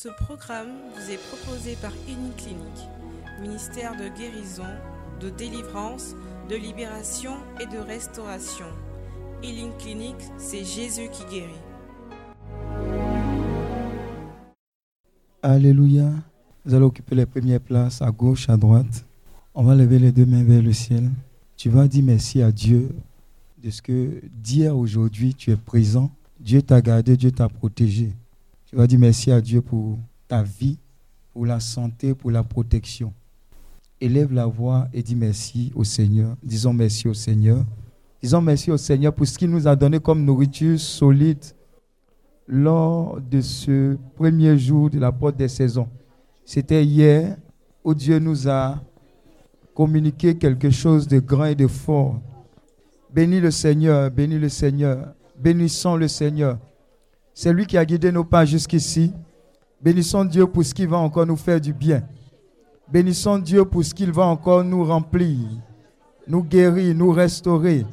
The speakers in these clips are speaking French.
Ce programme vous est proposé par Clinique, ministère de guérison, de délivrance, de libération et de restauration. Healing Clinic, c'est Jésus qui guérit. Alléluia. Vous allez occuper les premières places à gauche, à droite. On va lever les deux mains vers le ciel. Tu vas dire merci à Dieu de ce que d'hier aujourd'hui tu es présent. Dieu t'a gardé, Dieu t'a protégé. Tu vas dire merci à Dieu pour ta vie, pour la santé, pour la protection. Élève la voix et dis merci au Seigneur. Disons merci au Seigneur. Disons merci au Seigneur pour ce qu'il nous a donné comme nourriture solide lors de ce premier jour de la porte des saisons. C'était hier où Dieu nous a communiqué quelque chose de grand et de fort. Bénis le Seigneur, bénis le Seigneur, bénissons le Seigneur. C'est lui qui a guidé nos pas jusqu'ici. Bénissons Dieu pour ce qu'il va encore nous faire du bien. Bénissons Dieu pour ce qu'il va encore nous remplir, nous guérir, nous restaurer.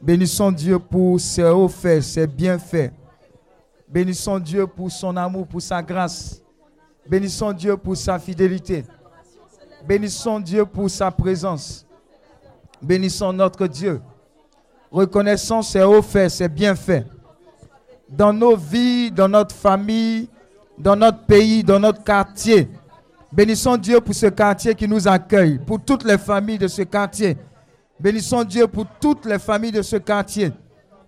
Bénissons Dieu pour ses hauts faits, ses bienfaits. Bénissons Dieu pour son amour, pour sa grâce. Bénissons Dieu pour sa fidélité. Bénissons Dieu pour sa présence. Bénissons notre Dieu. Reconnaissons ses hauts faits, ses bienfaits. Dans nos vies, dans notre famille, dans notre pays, dans notre quartier. Bénissons Dieu pour ce quartier qui nous accueille, pour toutes les familles de ce quartier. Bénissons Dieu pour toutes les familles de ce quartier.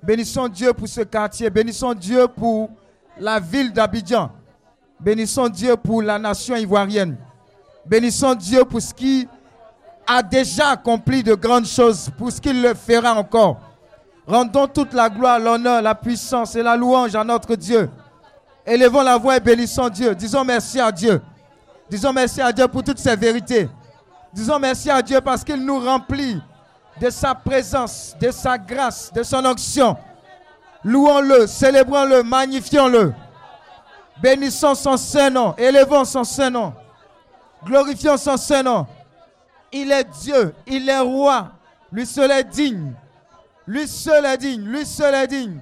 Bénissons Dieu pour ce quartier. Bénissons Dieu pour la ville d'Abidjan. Bénissons Dieu pour la nation ivoirienne. Bénissons Dieu pour ce qui a déjà accompli de grandes choses, pour ce qu'il le fera encore. Rendons toute la gloire, l'honneur, la puissance et la louange à notre Dieu. Élevons la voix et bénissons Dieu. Disons merci à Dieu. Disons merci à Dieu pour toutes ces vérités. Disons merci à Dieu parce qu'il nous remplit de sa présence, de sa grâce, de son onction. Louons-le, célébrons-le, magnifions-le. Bénissons son Saint-Nom, élevons son Saint-Nom. Glorifions son Saint-Nom. Il est Dieu, il est roi. Lui seul est digne. Lui seul est digne, lui seul est digne.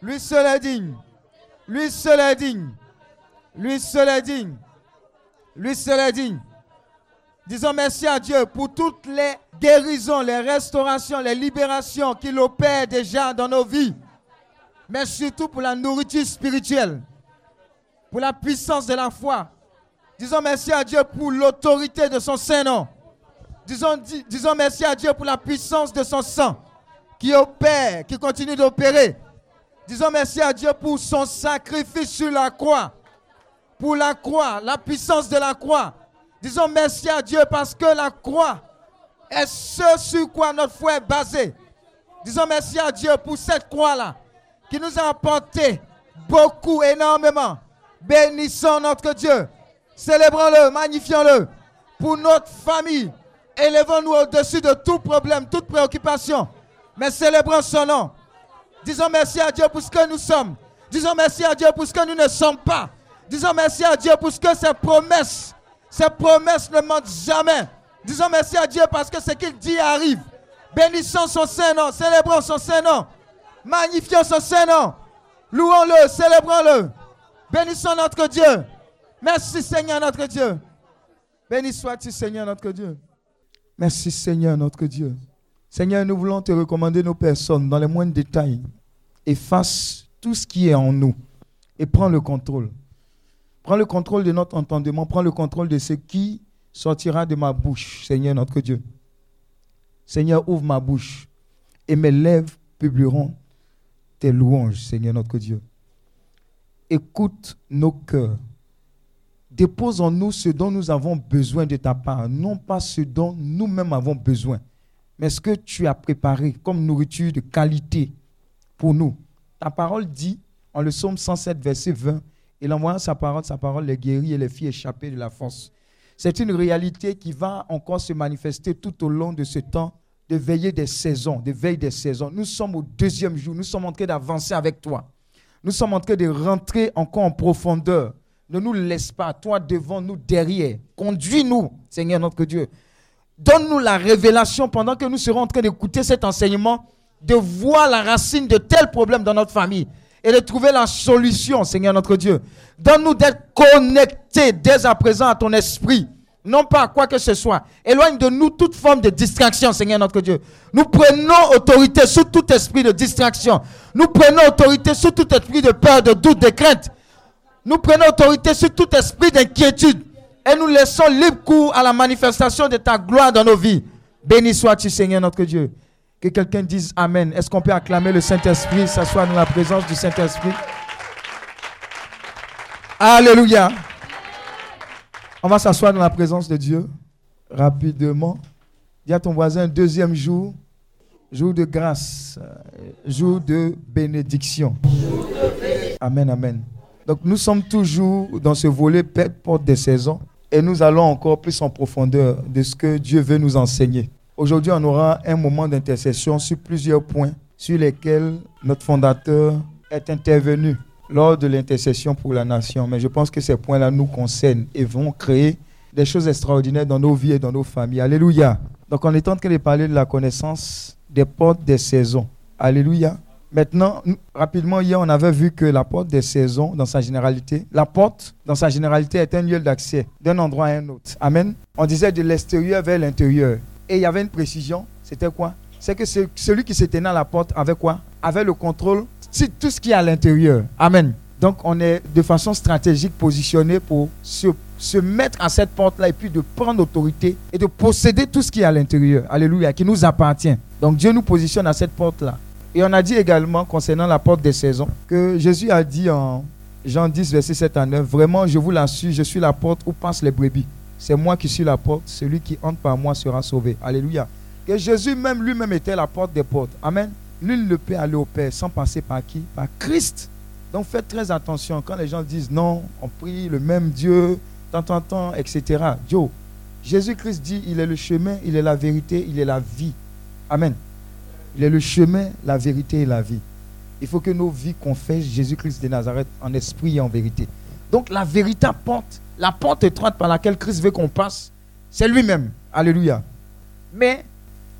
Lui seul est digne. Lui seul est digne. Lui seul est digne. Lui seul est digne. Disons merci à Dieu pour toutes les guérisons, les restaurations, les libérations qu'il opère déjà dans nos vies. Mais surtout pour la nourriture spirituelle, pour la puissance de la foi. Disons merci à Dieu pour l'autorité de son Saint-Nom. Disons, disons merci à Dieu pour la puissance de son sang qui opère, qui continue d'opérer. Disons merci à Dieu pour son sacrifice sur la croix. Pour la croix, la puissance de la croix. Disons merci à Dieu parce que la croix est ce sur quoi notre foi est basée. Disons merci à Dieu pour cette croix-là qui nous a apporté beaucoup, énormément. Bénissons notre Dieu. Célébrons-le, magnifions-le. Pour notre famille, élevons-nous au-dessus de tout problème, toute préoccupation. Mais célébrons son nom. Disons merci à Dieu pour ce que nous sommes. Disons merci à Dieu pour ce que nous ne sommes pas. Disons merci à Dieu pour ce que ses promesses, ses promesses ne mentent jamais. Disons merci à Dieu parce que ce qu'il dit arrive. Bénissons son Saint-Nom, célébrons son Saint-Nom, magnifions son Saint-Nom, louons-le, célébrons-le, bénissons notre Dieu. Merci Seigneur notre Dieu. Béni sois-tu Seigneur notre Dieu. Merci Seigneur notre Dieu. Seigneur, nous voulons te recommander nos personnes dans les moindres détails. Efface tout ce qui est en nous et prends le contrôle. Prends le contrôle de notre entendement, prends le contrôle de ce qui sortira de ma bouche, Seigneur notre Dieu. Seigneur, ouvre ma bouche et mes lèvres publieront tes louanges, Seigneur notre Dieu. Écoute nos cœurs. Dépose en nous ce dont nous avons besoin de ta part, non pas ce dont nous-mêmes avons besoin mais ce que tu as préparé comme nourriture de qualité pour nous. Ta parole dit, en le psaume 107, verset 20, il envoie sa parole, sa parole les guérit et les fit échapper de la force. C'est une réalité qui va encore se manifester tout au long de ce temps de veiller des saisons, de veille des saisons. Nous sommes au deuxième jour, nous sommes en train d'avancer avec toi. Nous sommes en train de rentrer encore en profondeur. Ne nous laisse pas, toi devant, nous derrière. Conduis-nous, Seigneur notre Dieu, Donne-nous la révélation pendant que nous serons en train d'écouter cet enseignement, de voir la racine de tel problème dans notre famille et de trouver la solution, Seigneur notre Dieu. Donne-nous d'être connectés dès à présent à ton esprit, non pas à quoi que ce soit. Éloigne de nous toute forme de distraction, Seigneur notre Dieu. Nous prenons autorité sur tout esprit de distraction. Nous prenons autorité sur tout esprit de peur, de doute, de crainte. Nous prenons autorité sur tout esprit d'inquiétude. Et nous laissons libre cours à la manifestation de ta gloire dans nos vies. Béni sois-tu, Seigneur notre Dieu. Que quelqu'un dise Amen. Est-ce qu'on peut acclamer le Saint-Esprit, s'asseoir dans la présence du Saint-Esprit? Alléluia. On va s'asseoir dans la présence de Dieu rapidement. Dis à ton voisin, deuxième jour, jour de grâce, jour de bénédiction. Amen, amen. Donc nous sommes toujours dans ce volet porte des saisons et nous allons encore plus en profondeur de ce que Dieu veut nous enseigner. Aujourd'hui, on aura un moment d'intercession sur plusieurs points sur lesquels notre fondateur est intervenu lors de l'intercession pour la nation. Mais je pense que ces points-là nous concernent et vont créer des choses extraordinaires dans nos vies et dans nos familles. Alléluia. Donc on est en train de parler de la connaissance des portes des saisons. Alléluia. Maintenant, rapidement, hier, on avait vu que la porte des saisons, dans sa généralité, la porte, dans sa généralité, est un lieu d'accès d'un endroit à un autre. Amen. On disait de l'extérieur vers l'intérieur. Et il y avait une précision. C'était quoi? C'est que celui qui se tenait à la porte avait quoi? Avait le contrôle sur tout ce qui est à l'intérieur. Amen. Donc, on est de façon stratégique positionné pour se, se mettre à cette porte-là et puis de prendre autorité et de posséder tout ce qui est à l'intérieur. Alléluia, qui nous appartient. Donc, Dieu nous positionne à cette porte-là. Et on a dit également concernant la porte des saisons que Jésus a dit en Jean 10, verset 7 à 9, Vraiment, je vous l'assure, je suis la porte où passent les brebis. C'est moi qui suis la porte, celui qui entre par moi sera sauvé. Alléluia. Que Jésus même lui-même était la porte des portes. Amen. Nul ne peut aller au Père sans passer par qui? Par Christ. Donc faites très attention quand les gens disent non, on prie le même Dieu, tant, tant, tant, etc. Dieu, Jésus-Christ dit, il est le chemin, il est la vérité, il est la vie. Amen. Il est le chemin, la vérité et la vie. Il faut que nos vies confessent Jésus-Christ de Nazareth en esprit et en vérité. Donc la véritable porte, la porte étroite par laquelle Christ veut qu'on passe, c'est lui-même. Alléluia. Mais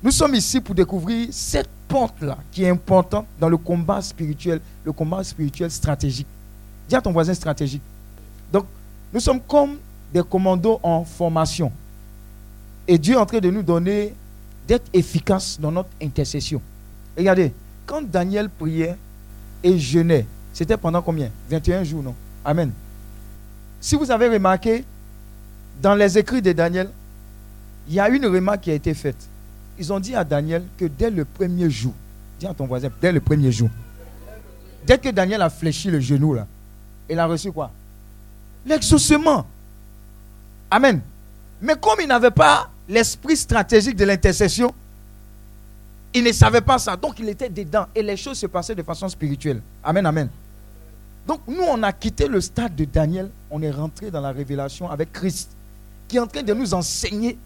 nous sommes ici pour découvrir cette porte-là qui est importante dans le combat spirituel, le combat spirituel stratégique. Dis à ton voisin stratégique. Donc, nous sommes comme des commandos en formation. Et Dieu est en train de nous donner d'être efficace dans notre intercession. Regardez, quand Daniel priait et jeûnait, c'était pendant combien? 21 jours, non? Amen. Si vous avez remarqué, dans les écrits de Daniel, il y a une remarque qui a été faite. Ils ont dit à Daniel que dès le premier jour, dis à ton voisin, dès le premier jour, dès que Daniel a fléchi le genou là, il a reçu quoi? L'exaucement. Amen. Mais comme il n'avait pas l'esprit stratégique de l'intercession, il ne savait pas ça. Donc il était dedans. Et les choses se passaient de façon spirituelle. Amen, amen. Donc nous, on a quitté le stade de Daniel. On est rentré dans la révélation avec Christ, qui est en train de nous enseigner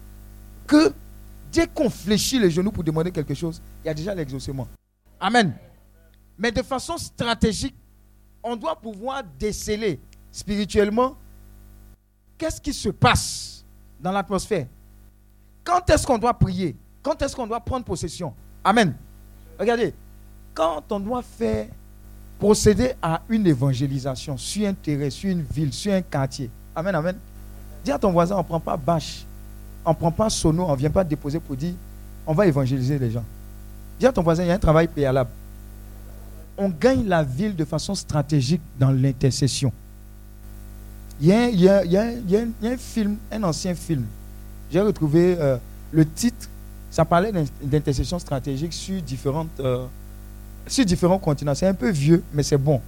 que dès qu'on fléchit les genoux pour demander quelque chose, il y a déjà l'exaucement. Amen. Mais de façon stratégique, on doit pouvoir déceler spirituellement qu'est-ce qui se passe dans l'atmosphère. Quand est-ce qu'on doit prier? Quand est-ce qu'on doit prendre possession? Amen. Regardez, quand on doit faire procéder à une évangélisation sur un terrain, sur une ville, sur un quartier. Amen, amen. Dis à ton voisin, on ne prend pas bâche, on ne prend pas sono, on ne vient pas déposer pour dire, on va évangéliser les gens. Dis à ton voisin, il y a un travail préalable. On gagne la ville de façon stratégique dans l'intercession. Il y, a, un film, un ancien film. J'ai retrouvé euh, le titre ça parlait d'intercession stratégique sur, différentes, euh, sur différents continents. C'est un peu vieux, mais c'est bon.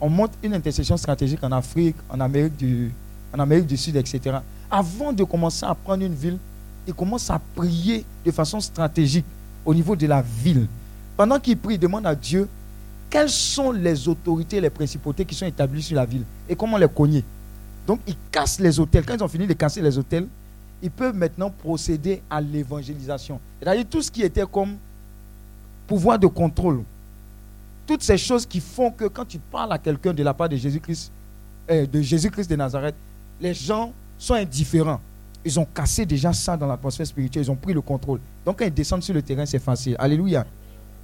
On monte une intercession stratégique en Afrique, en Amérique du, en Amérique du Sud, etc. Avant de commencer à prendre une ville, il commence à prier de façon stratégique au niveau de la ville. Pendant qu'il prie, il demande à Dieu quelles sont les autorités, les principautés qui sont établies sur la ville et comment les cogner? Donc, ils cassent les hôtels. Quand ils ont fini de casser les hôtels, ils peuvent maintenant procéder à l'évangélisation. C'est-à-dire tout ce qui était comme pouvoir de contrôle. Toutes ces choses qui font que quand tu parles à quelqu'un de la part de Jésus-Christ, euh, de Jésus-Christ de Nazareth, les gens sont indifférents. Ils ont cassé déjà ça dans l'atmosphère spirituelle, ils ont pris le contrôle. Donc quand ils descendent sur le terrain, c'est facile. Alléluia.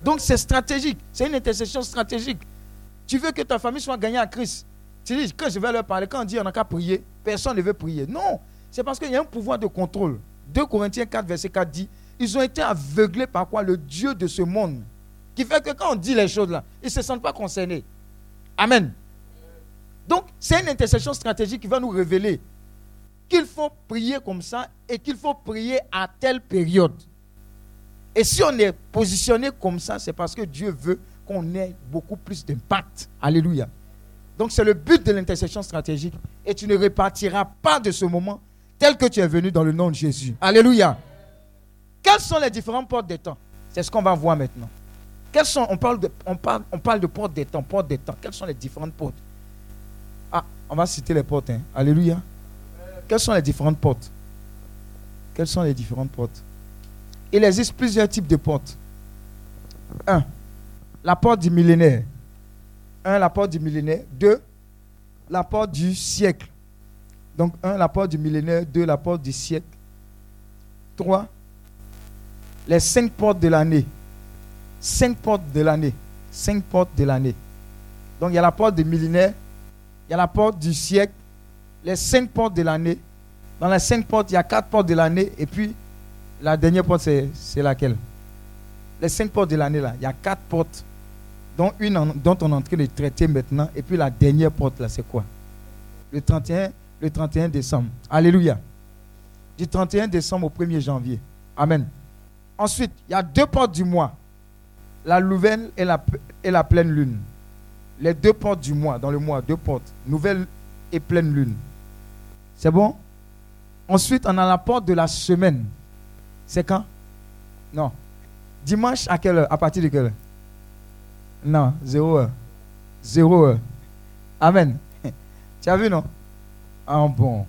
Donc c'est stratégique, c'est une intercession stratégique. Tu veux que ta famille soit gagnée à Christ. Tu dis, quand je vais leur parler, quand on dit on n'a qu'à prier, personne ne veut prier. Non, c'est parce qu'il y a un pouvoir de contrôle. 2 Corinthiens 4, verset 4 dit, ils ont été aveuglés par quoi? Le Dieu de ce monde. Qui fait que quand on dit les choses là, ils ne se sentent pas concernés. Amen. Donc, c'est une intercession stratégique qui va nous révéler qu'il faut prier comme ça et qu'il faut prier à telle période. Et si on est positionné comme ça, c'est parce que Dieu veut qu'on ait beaucoup plus d'impact. Alléluia. Donc c'est le but de l'intercession stratégique. Et tu ne repartiras pas de ce moment tel que tu es venu dans le nom de Jésus. Alléluia. Quelles sont les différentes portes des temps? C'est ce qu'on va voir maintenant. Quelles sont, on, parle de, on, parle, on parle de portes des temps, portes des temps. Quelles sont les différentes portes? Ah, on va citer les portes. Hein. Alléluia. Quelles sont les différentes portes? Quelles sont les différentes portes? Il existe plusieurs types de portes. Un, la porte du millénaire. Un, la porte du millénaire. Deux, la porte du siècle. Donc, un, la porte du millénaire. Deux, la porte du siècle. Trois, les cinq portes de l'année. Cinq portes de l'année. Cinq portes de l'année. Donc, il y a la porte du millénaire. Il y a la porte du siècle. Les cinq portes de l'année. Dans les cinq portes, il y a quatre portes de l'année. Et puis, la dernière porte, c'est laquelle? Les cinq portes de l'année, là. Il y a quatre portes dont une dont on est en train de traiter maintenant. Et puis la dernière porte, là, c'est quoi? Le 31, le 31 décembre. Alléluia. Du 31 décembre au 1er janvier. Amen. Ensuite, il y a deux portes du mois. La nouvelle et la, et la pleine lune. Les deux portes du mois, dans le mois, deux portes. Nouvelle et pleine lune. C'est bon? Ensuite, on a la porte de la semaine. C'est quand? Non. Dimanche à quelle heure? À partir de quelle heure? Non, zéro heure. Zéro heure. Amen. Tu as vu, non? Ah bon.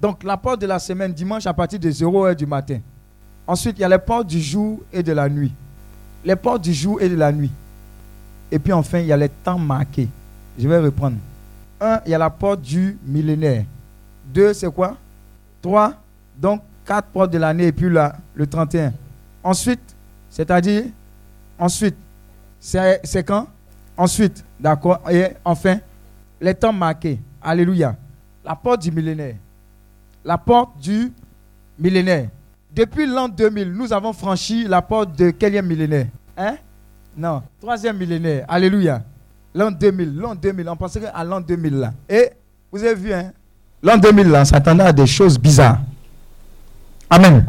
Donc, la porte de la semaine, dimanche à partir de 0 heure du matin. Ensuite, il y a les portes du jour et de la nuit. Les portes du jour et de la nuit. Et puis enfin, il y a les temps marqués. Je vais reprendre. Un, il y a la porte du millénaire. Deux, c'est quoi? Trois, donc quatre portes de l'année et puis là, le 31. Ensuite, c'est-à-dire, ensuite, c'est quand? Ensuite, d'accord Et enfin, les temps marqués. Alléluia. La porte du millénaire. La porte du millénaire. Depuis l'an 2000, nous avons franchi la porte de quel millénaire Hein? Non, troisième millénaire. Alléluia. L'an 2000, l'an 2000, on penserait à l'an 2000 là. Et vous avez vu, hein? L'an 2000 là, on s'attendait à des choses bizarres. Amen.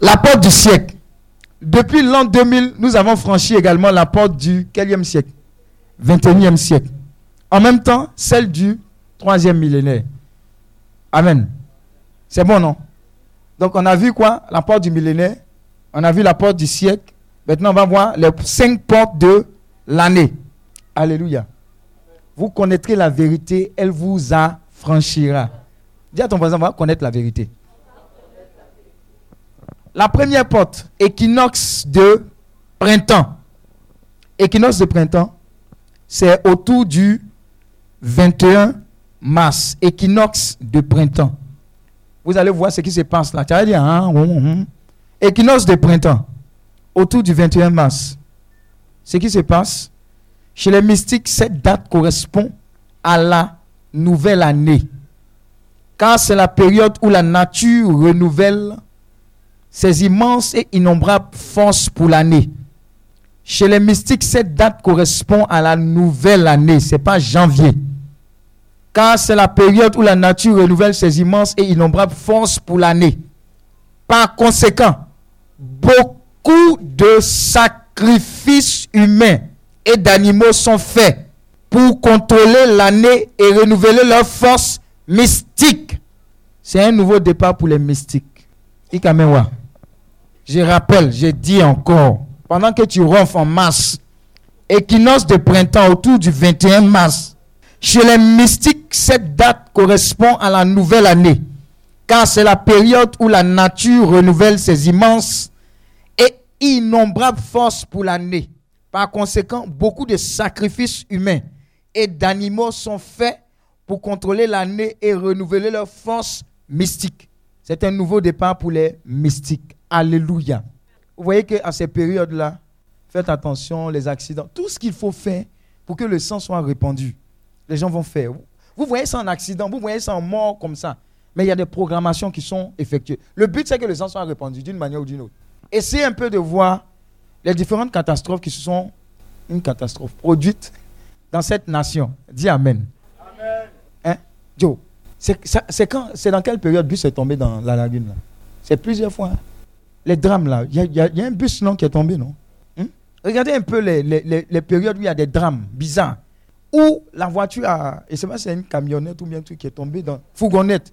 La porte du siècle. Depuis l'an 2000, nous avons franchi également la porte du quelième siècle 21e siècle. En même temps, celle du troisième millénaire. Amen. C'est bon, non? Donc, on a vu quoi? La porte du millénaire. On a vu la porte du siècle. Maintenant, on va voir les cinq portes de l'année. Alléluia. Vous connaîtrez la vérité, elle vous affranchira. Dis à ton voisin, on va connaître la vérité. La première porte, équinoxe de printemps. Équinoxe de printemps, c'est autour du 21 mars. Équinoxe de printemps. Vous allez voir ce qui se passe là. Tu vas dire, hein, équinoxe de printemps, autour du 21 mars. Ce qui se passe, chez les mystiques, cette date correspond à la nouvelle année. Car c'est la période où la nature renouvelle ces immenses et innombrables forces pour l'année. Chez les mystiques, cette date correspond à la nouvelle année, ce n'est pas janvier. Car c'est la période où la nature renouvelle ses immenses et innombrables forces pour l'année. Par conséquent, beaucoup de sacrifices humains et d'animaux sont faits pour contrôler l'année et renouveler leurs forces mystiques. C'est un nouveau départ pour les mystiques. Ikamewa. Je rappelle, je dis encore, pendant que tu ronfles en mars, équinoxe de printemps autour du 21 mars, chez les mystiques, cette date correspond à la nouvelle année, car c'est la période où la nature renouvelle ses immenses et innombrables forces pour l'année. Par conséquent, beaucoup de sacrifices humains et d'animaux sont faits pour contrôler l'année et renouveler leurs forces mystiques. C'est un nouveau départ pour les mystiques. Alléluia. Vous voyez qu'à ces périodes-là, faites attention, les accidents, tout ce qu'il faut faire pour que le sang soit répandu. Les gens vont faire. Vous voyez ça en accident, vous voyez ça en mort comme ça. Mais il y a des programmations qui sont effectuées. Le but, c'est que le sang soit répandu d'une manière ou d'une autre. Essayez un peu de voir les différentes catastrophes qui se sont une catastrophe produite dans cette nation. Dis Amen. Amen. Hein? Joe, c'est quand, c'est dans quelle période le bus est tombé dans la lagune là? C'est plusieurs fois. Hein. Les drames là, il y, a un bus non qui est tombé, non? Hein? Regardez un peu les, les, les, périodes où il y a des drames bizarres. Où la voiture a, et c'est pas c'est une camionnette ou bien un truc qui est tombé dans fourgonnette.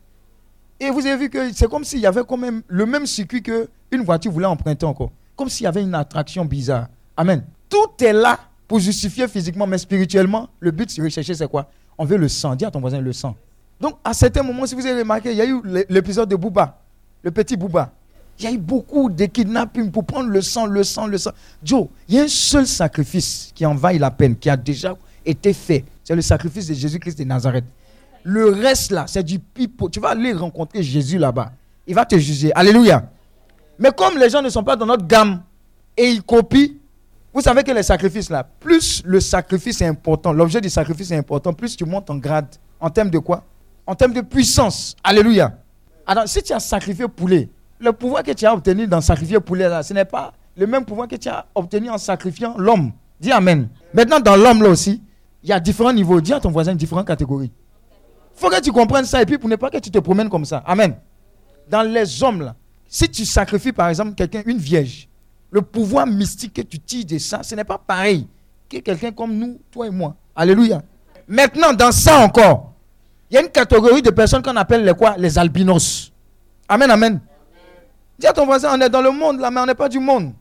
Et vous avez vu que c'est comme s'il y avait quand même le même circuit que une voiture voulait emprunter encore. Comme s'il y avait une attraction bizarre. Amen. Tout est là pour justifier physiquement, mais spirituellement, le but de rechercher, c'est quoi? On veut le sang. Dis à ton voisin le sang. Donc, à certains moments, si vous avez remarqué, il y a eu l'épisode de Bouba, le petit Bouba. Il y a eu beaucoup de kidnappings pour prendre le sang, le sang, le sang. Joe, il y a un seul sacrifice qui envahit la peine, qui a déjà été fait. C'est le sacrifice de Jésus-Christ de Nazareth. Le reste là, c'est du pipeau. Tu vas aller rencontrer Jésus là-bas. Il va te juger. Alléluia. Mais comme les gens ne sont pas dans notre gamme et ils copient, vous savez que les sacrifices là, plus le sacrifice est important, l'objet du sacrifice est important, plus tu montes en grade. En termes de quoi? En termes de puissance. Alléluia. Alors, si tu as sacrifié poulet, le pouvoir que tu as obtenu dans sacrifier poulet là, ce n'est pas le même pouvoir que tu as obtenu en sacrifiant l'homme. Dis Amen. Maintenant, dans l'homme là aussi, il y a différents niveaux. Dis à ton voisin différentes catégories faut que tu comprennes ça et puis pour ne pas que tu te promènes comme ça. Amen. Dans les hommes, là, si tu sacrifies par exemple quelqu'un, une vierge, le pouvoir mystique que tu tires de ça, ce n'est pas pareil que quelqu'un comme nous, toi et moi. Alléluia. Maintenant, dans ça encore, il y a une catégorie de personnes qu'on appelle les quoi? Les albinos. Amen, amen. Dis à ton voisin, on est dans le monde là, mais on n'est pas du monde.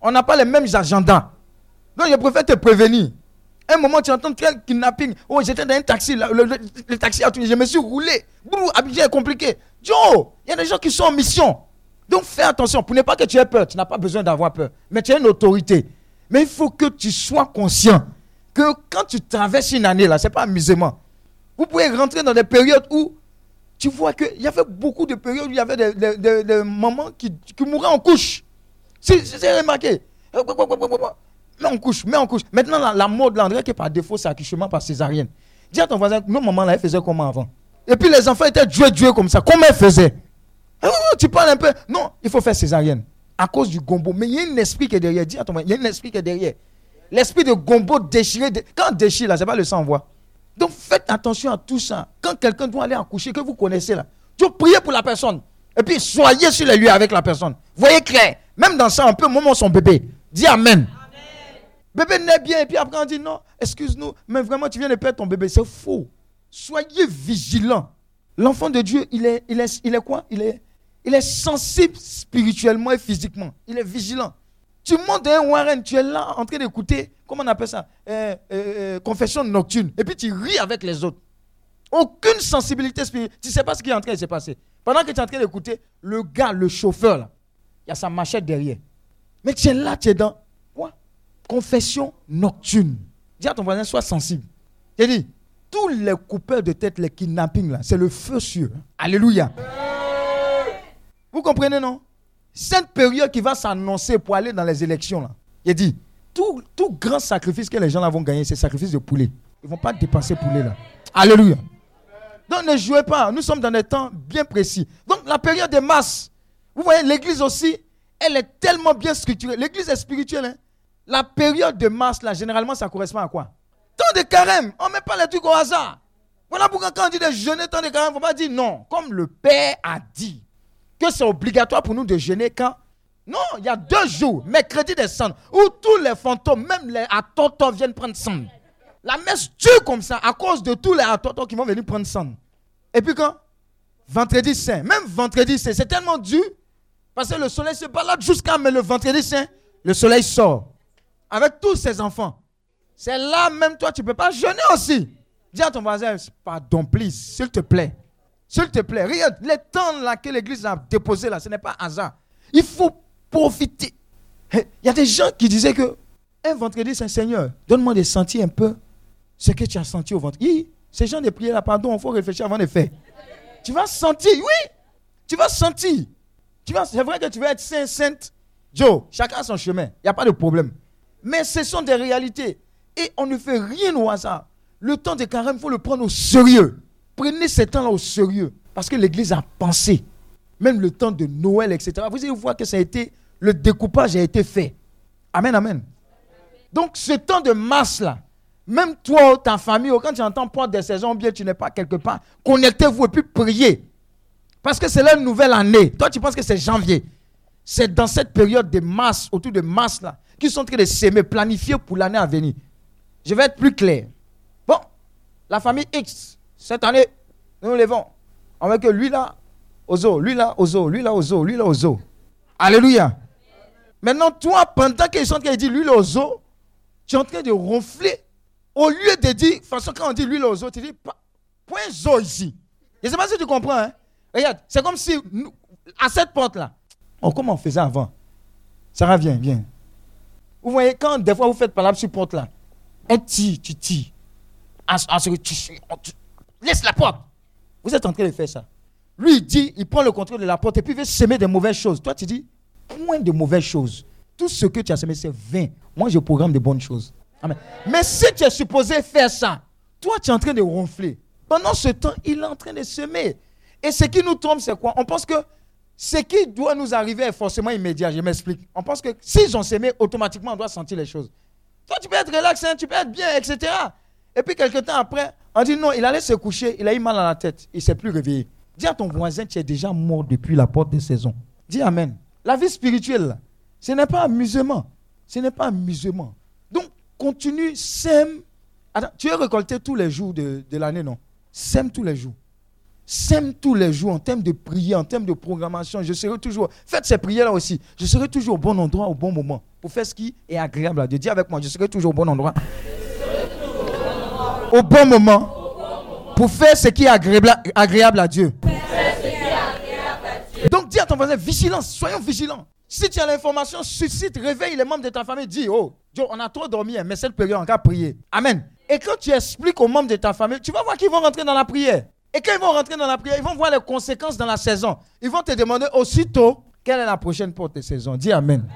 On n'a pas les mêmes agendas. Donc, je préfère te prévenir. Un moment, tu entends quel kidnapping. Oh, j'étais dans un taxi. le, taxi a tourné. Je me suis roulé. Brou, Abidjan est compliqué. Joe, il y a des gens qui sont en mission. Donc fais attention. Pour ne pas que tu aies peur, tu n'as pas besoin d'avoir peur. Mais tu as une autorité. Mais il faut que tu sois conscient que quand tu traverses une année, là, ce n'est pas amusement. Vous pouvez rentrer dans des périodes où tu vois qu'il y avait beaucoup de périodes où il y avait des, mamans qui, mouraient en couche. C'est remarqué. Mais on couche, mais on couche. Maintenant, la, mode, là, on dirait que par défaut, c'est accouchement par césarienne. Dis à ton voisin, nos mamans, là, elles faisaient comment avant? Et puis les enfants étaient joués, joués comme ça. Comment elles faisaient? Ah, Tu parles un peu. Non, il faut faire césarienne. À cause du gombo. Mais il y a un esprit qui est derrière. Dis à ton voisin, il y a un esprit qui est derrière. L'esprit de gombo déchiré. Quand on déchire, là, c'est pas le sang voit. Donc faites attention à tout ça. Quand quelqu'un doit aller accoucher, que vous connaissez là, tu priez pour la personne. Et puis soyez sur les lieux avec la personne. Voyez clair. Même dans ça, on peut moment son bébé. Dis Amen. Bébé naît bien et puis après on dit non, excuse-nous, mais vraiment tu viens de perdre ton bébé. C'est faux. Soyez vigilants. L'enfant de Dieu, il est, il est, il est quoi? Il est, il est sensible spirituellement et physiquement. Il est vigilant. Tu montes un Warren, tu es là en train d'écouter, comment on appelle ça? Euh, euh, euh, Confession nocturne. Et puis tu ris avec les autres. Aucune sensibilité spirituelle. Tu ne sais pas ce qui est en train de se passer. Pendant que tu es en train d'écouter, le gars, le chauffeur, là, il y a sa machette derrière. Mais tu es là, tu es dans confession nocturne. Dis à ton voisin, sois sensible. J'ai dit, tous les coupeurs de tête, les kidnappings, là, c'est le feu sur. Alléluia. Vous comprenez, non? Cette période qui va s'annoncer pour aller dans les élections, là. J'ai dit, tout, tout grand sacrifice que les gens vont gagner, c'est sacrifice de poulet. Ils ne vont pas dépenser poulet, là. Alléluia. Donc ne jouez pas. Nous sommes dans des temps bien précis. Donc la période des masses. Vous voyez, l'église aussi, elle est tellement bien structurée. L'église est spirituelle. Hein? La période de mars, là, généralement, ça correspond à quoi? Temps de carême. On ne met pas les trucs au hasard. Voilà pourquoi quand on dit de jeûner temps de carême, il ne faut pas dire non. Comme le Père a dit que c'est obligatoire pour nous de jeûner quand? Non, il y a deux jours, mercredi des cendres, où tous les fantômes, même les atontons viennent prendre sang. La messe dure comme ça à cause de tous les atontons qui vont venir prendre sang. Et puis quand? Vendredi saint. Même vendredi saint, c'est tellement dur parce que le soleil se balade jusqu'à, mais le vendredi saint, le soleil sort avec tous ses enfants. C'est là même toi, tu ne peux pas jeûner aussi. Dis à ton voisin, pardon, please, s'il te plaît. S'il te plaît, regarde, les temps là que l'église a déposé là, ce n'est pas hasard. Il faut profiter. Il y a des gens qui disaient que un vendredi, c'est Seigneur, donne-moi de sentir un peu ce que tu as senti au ventre. Ces gens de prier là, pardon, il faut réfléchir avant de faire. Tu vas sentir, oui, tu vas sentir. Tu vas, c'est vrai que tu vas être saint, sainte. Joe, chacun a son chemin, il n'y a pas de problème. Mais ce sont des réalités. Et on ne fait rien au hasard. Le temps des carême, il faut le prendre au sérieux. Prenez ce temps-là au sérieux. Parce que l'Église a pensé. Même le temps de Noël, etc. Vous allez voir que ça a été, le découpage a été fait. Amen, amen. Donc, ce temps de masse-là, même toi, ta famille, quand tu entends porte des saisons, bien tu n'es pas quelque part, connectez-vous et puis priez. Parce que c'est la nouvelle année. Toi, tu penses que c'est janvier. C'est dans cette période de masse, autour de masse là, qu'ils sont en train de s'aimer, planifier pour l'année à venir. Je vais être plus clair. Bon, la famille X, cette année, nous nous levons. Avec lui là, zoo, lui là, zoo, lui là, zoo, lui là, zoo. Alléluia. Maintenant, toi, pendant qu'ils sont en train de dire lui là, au zoo, tu es en train de ronfler. Au lieu de dire, de toute façon, quand on dit lui là, au zoo, tu dis, point zoo ici. Je ne sais pas si tu comprends. Hein? Regarde, c'est comme si, à cette porte-là, oh, comment on faisait avant? Ça vient, viens. Vous voyez, quand des fois vous faites par là sur porte-là, un tire, tu tires. Laisse la porte. Vous êtes en train de faire ça. Lui, il dit, il prend le contrôle de la porte et puis il veut semer des mauvaises choses. Toi, tu dis, moins de mauvaises choses. Tout ce que tu as semé, c'est vain. Moi, je programme de bonnes choses. Amen. Mais si tu es supposé faire ça, toi, tu es en train de ronfler. Pendant ce temps, il est en train de semer. Et ce qui nous trompe, c'est quoi? On pense que ce qui doit nous arriver est forcément immédiat. Je m'explique. On pense que s'ils ont semé, automatiquement, on doit sentir les choses. Toi, tu peux être relax, hein, tu peux être bien, etc. Et puis, quelques temps après, on dit non, il allait se coucher, il a eu mal à la tête, il ne s'est plus réveillé. Dis à ton voisin, tu es déjà mort depuis la porte des saisons. Dis Amen. La vie spirituelle, ce n'est pas amusement. Ce n'est pas amusement. Donc, continue, sème. Attends, tu es récolté tous les jours de, de l'année, non? Sème tous les jours. Sème tous les jours en termes de prière, en termes de programmation. Je serai toujours. Faites ces prières-là aussi. Je serai toujours au bon endroit, au bon moment. Pour faire ce qui est agréable à Dieu. Dis avec moi, je serai toujours au bon endroit. Au bon moment. Pour faire ce qui est agréable, à Dieu. Donc dis à ton voisin, vigilance, soyons vigilants. Si tu as l'information, suscite, réveille les membres de ta famille, dis, oh, on a trop dormi, hein, mais cette période, on va prier. Amen. Et quand tu expliques aux membres de ta famille, tu vas voir qu'ils vont rentrer dans la prière. Et quand ils vont rentrer dans la prière, ils vont voir les conséquences dans la saison. Ils vont te demander aussitôt quelle est la prochaine porte de saison. Dis Amen.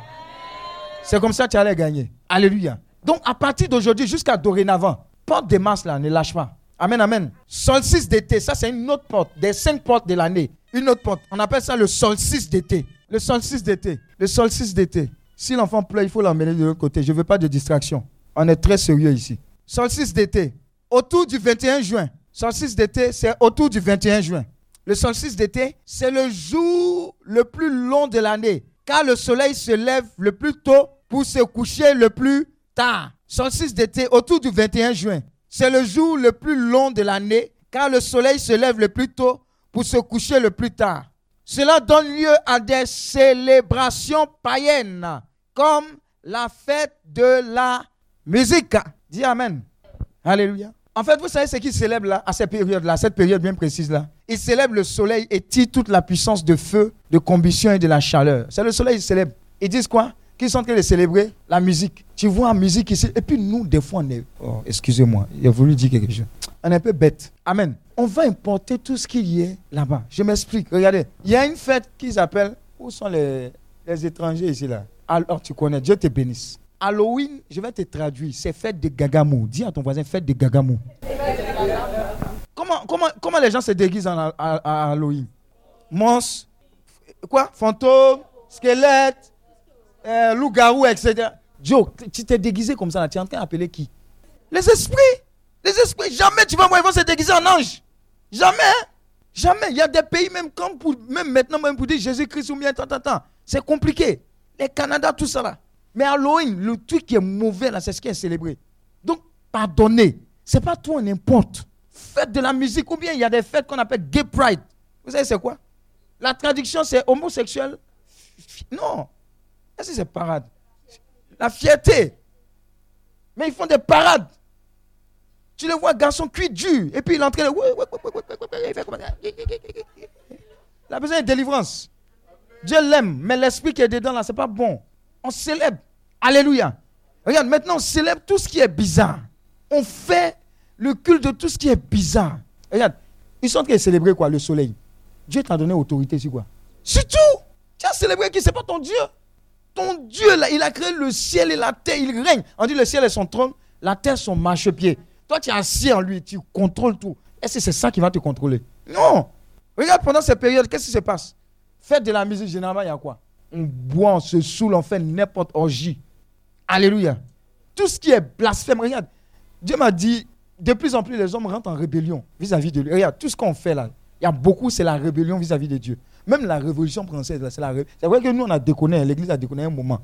C'est comme ça que tu allais gagner. Alléluia. Donc à partir d'aujourd'hui jusqu'à dorénavant, porte des masses là, ne lâche pas. Amen, amen. Solstice d'été, ça c'est une autre porte, des cinq portes de l'année. Une autre porte. On appelle ça le solstice d'été. Le solstice d'été. Le solstice d'été. Si l'enfant pleure, il faut l'emmener de l'autre côté. Je ne veux pas de distraction. On est très sérieux ici. Solstice d'été. Autour du 21 juin, solstice d'été, c'est autour du 21 juin. Le solstice d'été, c'est le jour le plus long de l'année, car le soleil se lève le plus tôt pour se coucher le plus tard. Solstice d'été, autour du 21 juin, c'est le jour le plus long de l'année, car le soleil se lève le plus tôt pour se coucher le plus tard. Cela donne lieu à des célébrations païennes, comme la fête de la musique. Dis Amen. Alléluia. En fait, vous savez ce qu'ils célèbrent là, à cette période-là, cette période bien précise-là Ils célèbrent le soleil et tirent toute la puissance de feu, de combustion et de la chaleur. C'est le soleil, ils célèbrent. Ils disent quoi? Qu'ils sont en train de célébrer la musique. Tu vois la musique ici. Et puis nous, des fois, on est. Oh, excusez-moi, a voulu dire quelque chose. On est un peu bête. Amen. On va importer tout ce qu'il y a là-bas. Je m'explique. Regardez, il y a une fête qu'ils appellent. Où sont les, les étrangers ici là? Alors tu connais, Dieu te bénisse. Halloween, je vais te traduire, c'est fête de Gagamou. Dis à ton voisin, fête de Gagamou. Comment, comment, comment les gens se déguisent à, Halloween? Monstre, quoi? Fantôme, squelette, euh, loup-garou, etc. Joe, tu t'es déguisé comme ça, tu es en train d'appeler qui? Les esprits. Les esprits, jamais tu vas voir, ils vont se déguiser en ange. Jamais. Jamais. Il y a des pays, même, comme pour, même maintenant, même pour dire Jésus-Christ ou bien, tant, tant, tant. C'est compliqué. Les Canada, tout ça là. Mais Halloween, le truc qui est mauvais là, c'est ce qui est célébré. Donc, pardonnez. C'est pas tout n'importe. Faites de la musique ou bien il y a des fêtes qu'on appelle gay pride. Vous savez c'est quoi? La traduction c'est homosexuel. Non. Est-ce que c'est parade La fierté. Mais ils font des parades. Tu les vois, garçon cuit dur. Et puis il est en train de. Il a besoin de délivrance. Dieu l'aime, mais l'esprit qui est dedans là, c'est pas bon. On célèbre. Alléluia. Regarde, maintenant on célèbre tout ce qui est bizarre. On fait le culte de tout ce qui est bizarre. Regarde, ils sont en train de célébrer quoi Le soleil. Dieu t'a donné autorité sur quoi? Sur tout. Tu as célébré qui? C'est pas ton Dieu. Ton Dieu, il a créé le ciel et la terre, il règne. On dit le ciel est son trône, La terre, son marchepied. Toi, tu es assis en lui, tu contrôles tout. Est-ce que c'est ça qui va te contrôler? Non. Regarde pendant cette période, qu'est-ce qui se passe? Faites de la musique, généralement, il y a quoi? On boit, on se saoule, on fait n'importe orgie. Alléluia. Tout ce qui est blasphème, regarde. Dieu m'a dit, de plus en plus, les hommes rentrent en rébellion vis-à-vis de lui. Regarde, tout ce qu'on fait là, il y a beaucoup, c'est la rébellion vis-à-vis de Dieu. Même la révolution française, c'est la C'est vrai que nous, on a déconné, l'église a déconné un moment.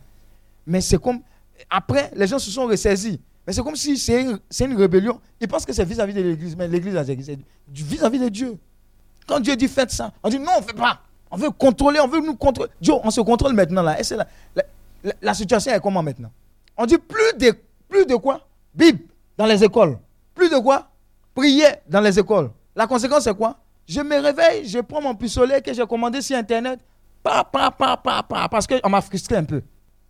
Mais c'est comme. Après, les gens se sont ressaisis. Mais c'est comme si c'est une, rébellion. Ils pensent que c'est vis-à-vis de l'église, mais l'église, c'est vis-à-vis de Dieu. Quand Dieu dit faites ça, on dit non, on ne fait pas. On veut contrôler, on veut nous contrôler. Dieu, on se contrôle maintenant là. Et la, la, situation est comment maintenant? On dit plus de, plus de quoi? Bible dans les écoles. Plus de quoi? Prière dans les écoles. La conséquence, c'est quoi? Je me réveille, je prends mon pistolet que j'ai commandé sur Internet. Pa, pa, pa, pa, pa, parce qu'on m'a frustré un peu.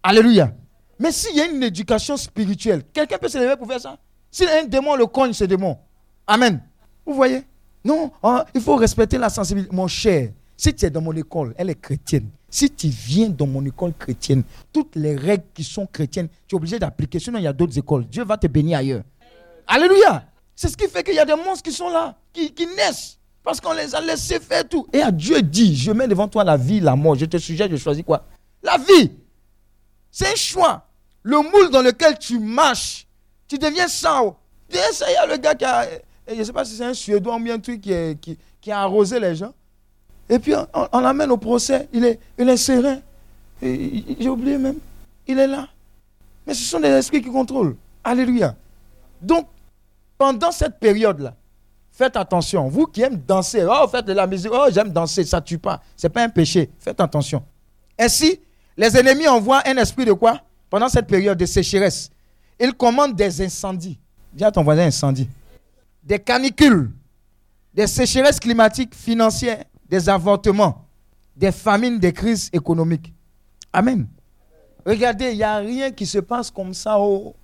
Alléluia. Mais s'il y a une éducation spirituelle, quelqu'un peut se lever pour faire ça? S'il y a un démon, le cogne ce démon. Amen. Vous voyez? Non, il faut respecter la sensibilité. Mon cher, si tu es dans mon école, elle est chrétienne. Si tu viens dans mon école chrétienne, toutes les règles qui sont chrétiennes, tu es obligé d'appliquer. Sinon, il y a d'autres écoles. Dieu va te bénir ailleurs. Alléluia. C'est ce qui fait qu'il y a des monstres qui sont là, qui, naissent. Parce qu'on les a laissés faire tout. Et à Dieu dit, je mets devant toi la vie, la mort. Je te suggère, je choisis quoi? La vie. C'est un choix. Le moule dans lequel tu marches, tu deviens sang. Il y a le gars qui a, je ne sais pas si c'est un Suédois ou bien un truc qui, a arrosé les gens. Et puis on, l'amène au procès. Il est, il est serein. J'ai oublié même. Il est là. Mais ce sont des esprits qui contrôlent. Alléluia. Donc, pendant cette période-là, faites attention. Vous qui aimez danser, oh, faites de la musique, oh, j'aime danser, ça ne tue pas. Ce n'est pas un péché. Faites attention. Ainsi, les ennemis envoient un esprit de quoi? Pendant cette période de sécheresse. Ils commandent des incendies. Dis à ton voisin incendie. Des canicules, des sécheresses climatiques, financières, des avortements, des famines, des crises économiques. Amen. Regardez, il n'y a rien qui se passe comme ça. Oh.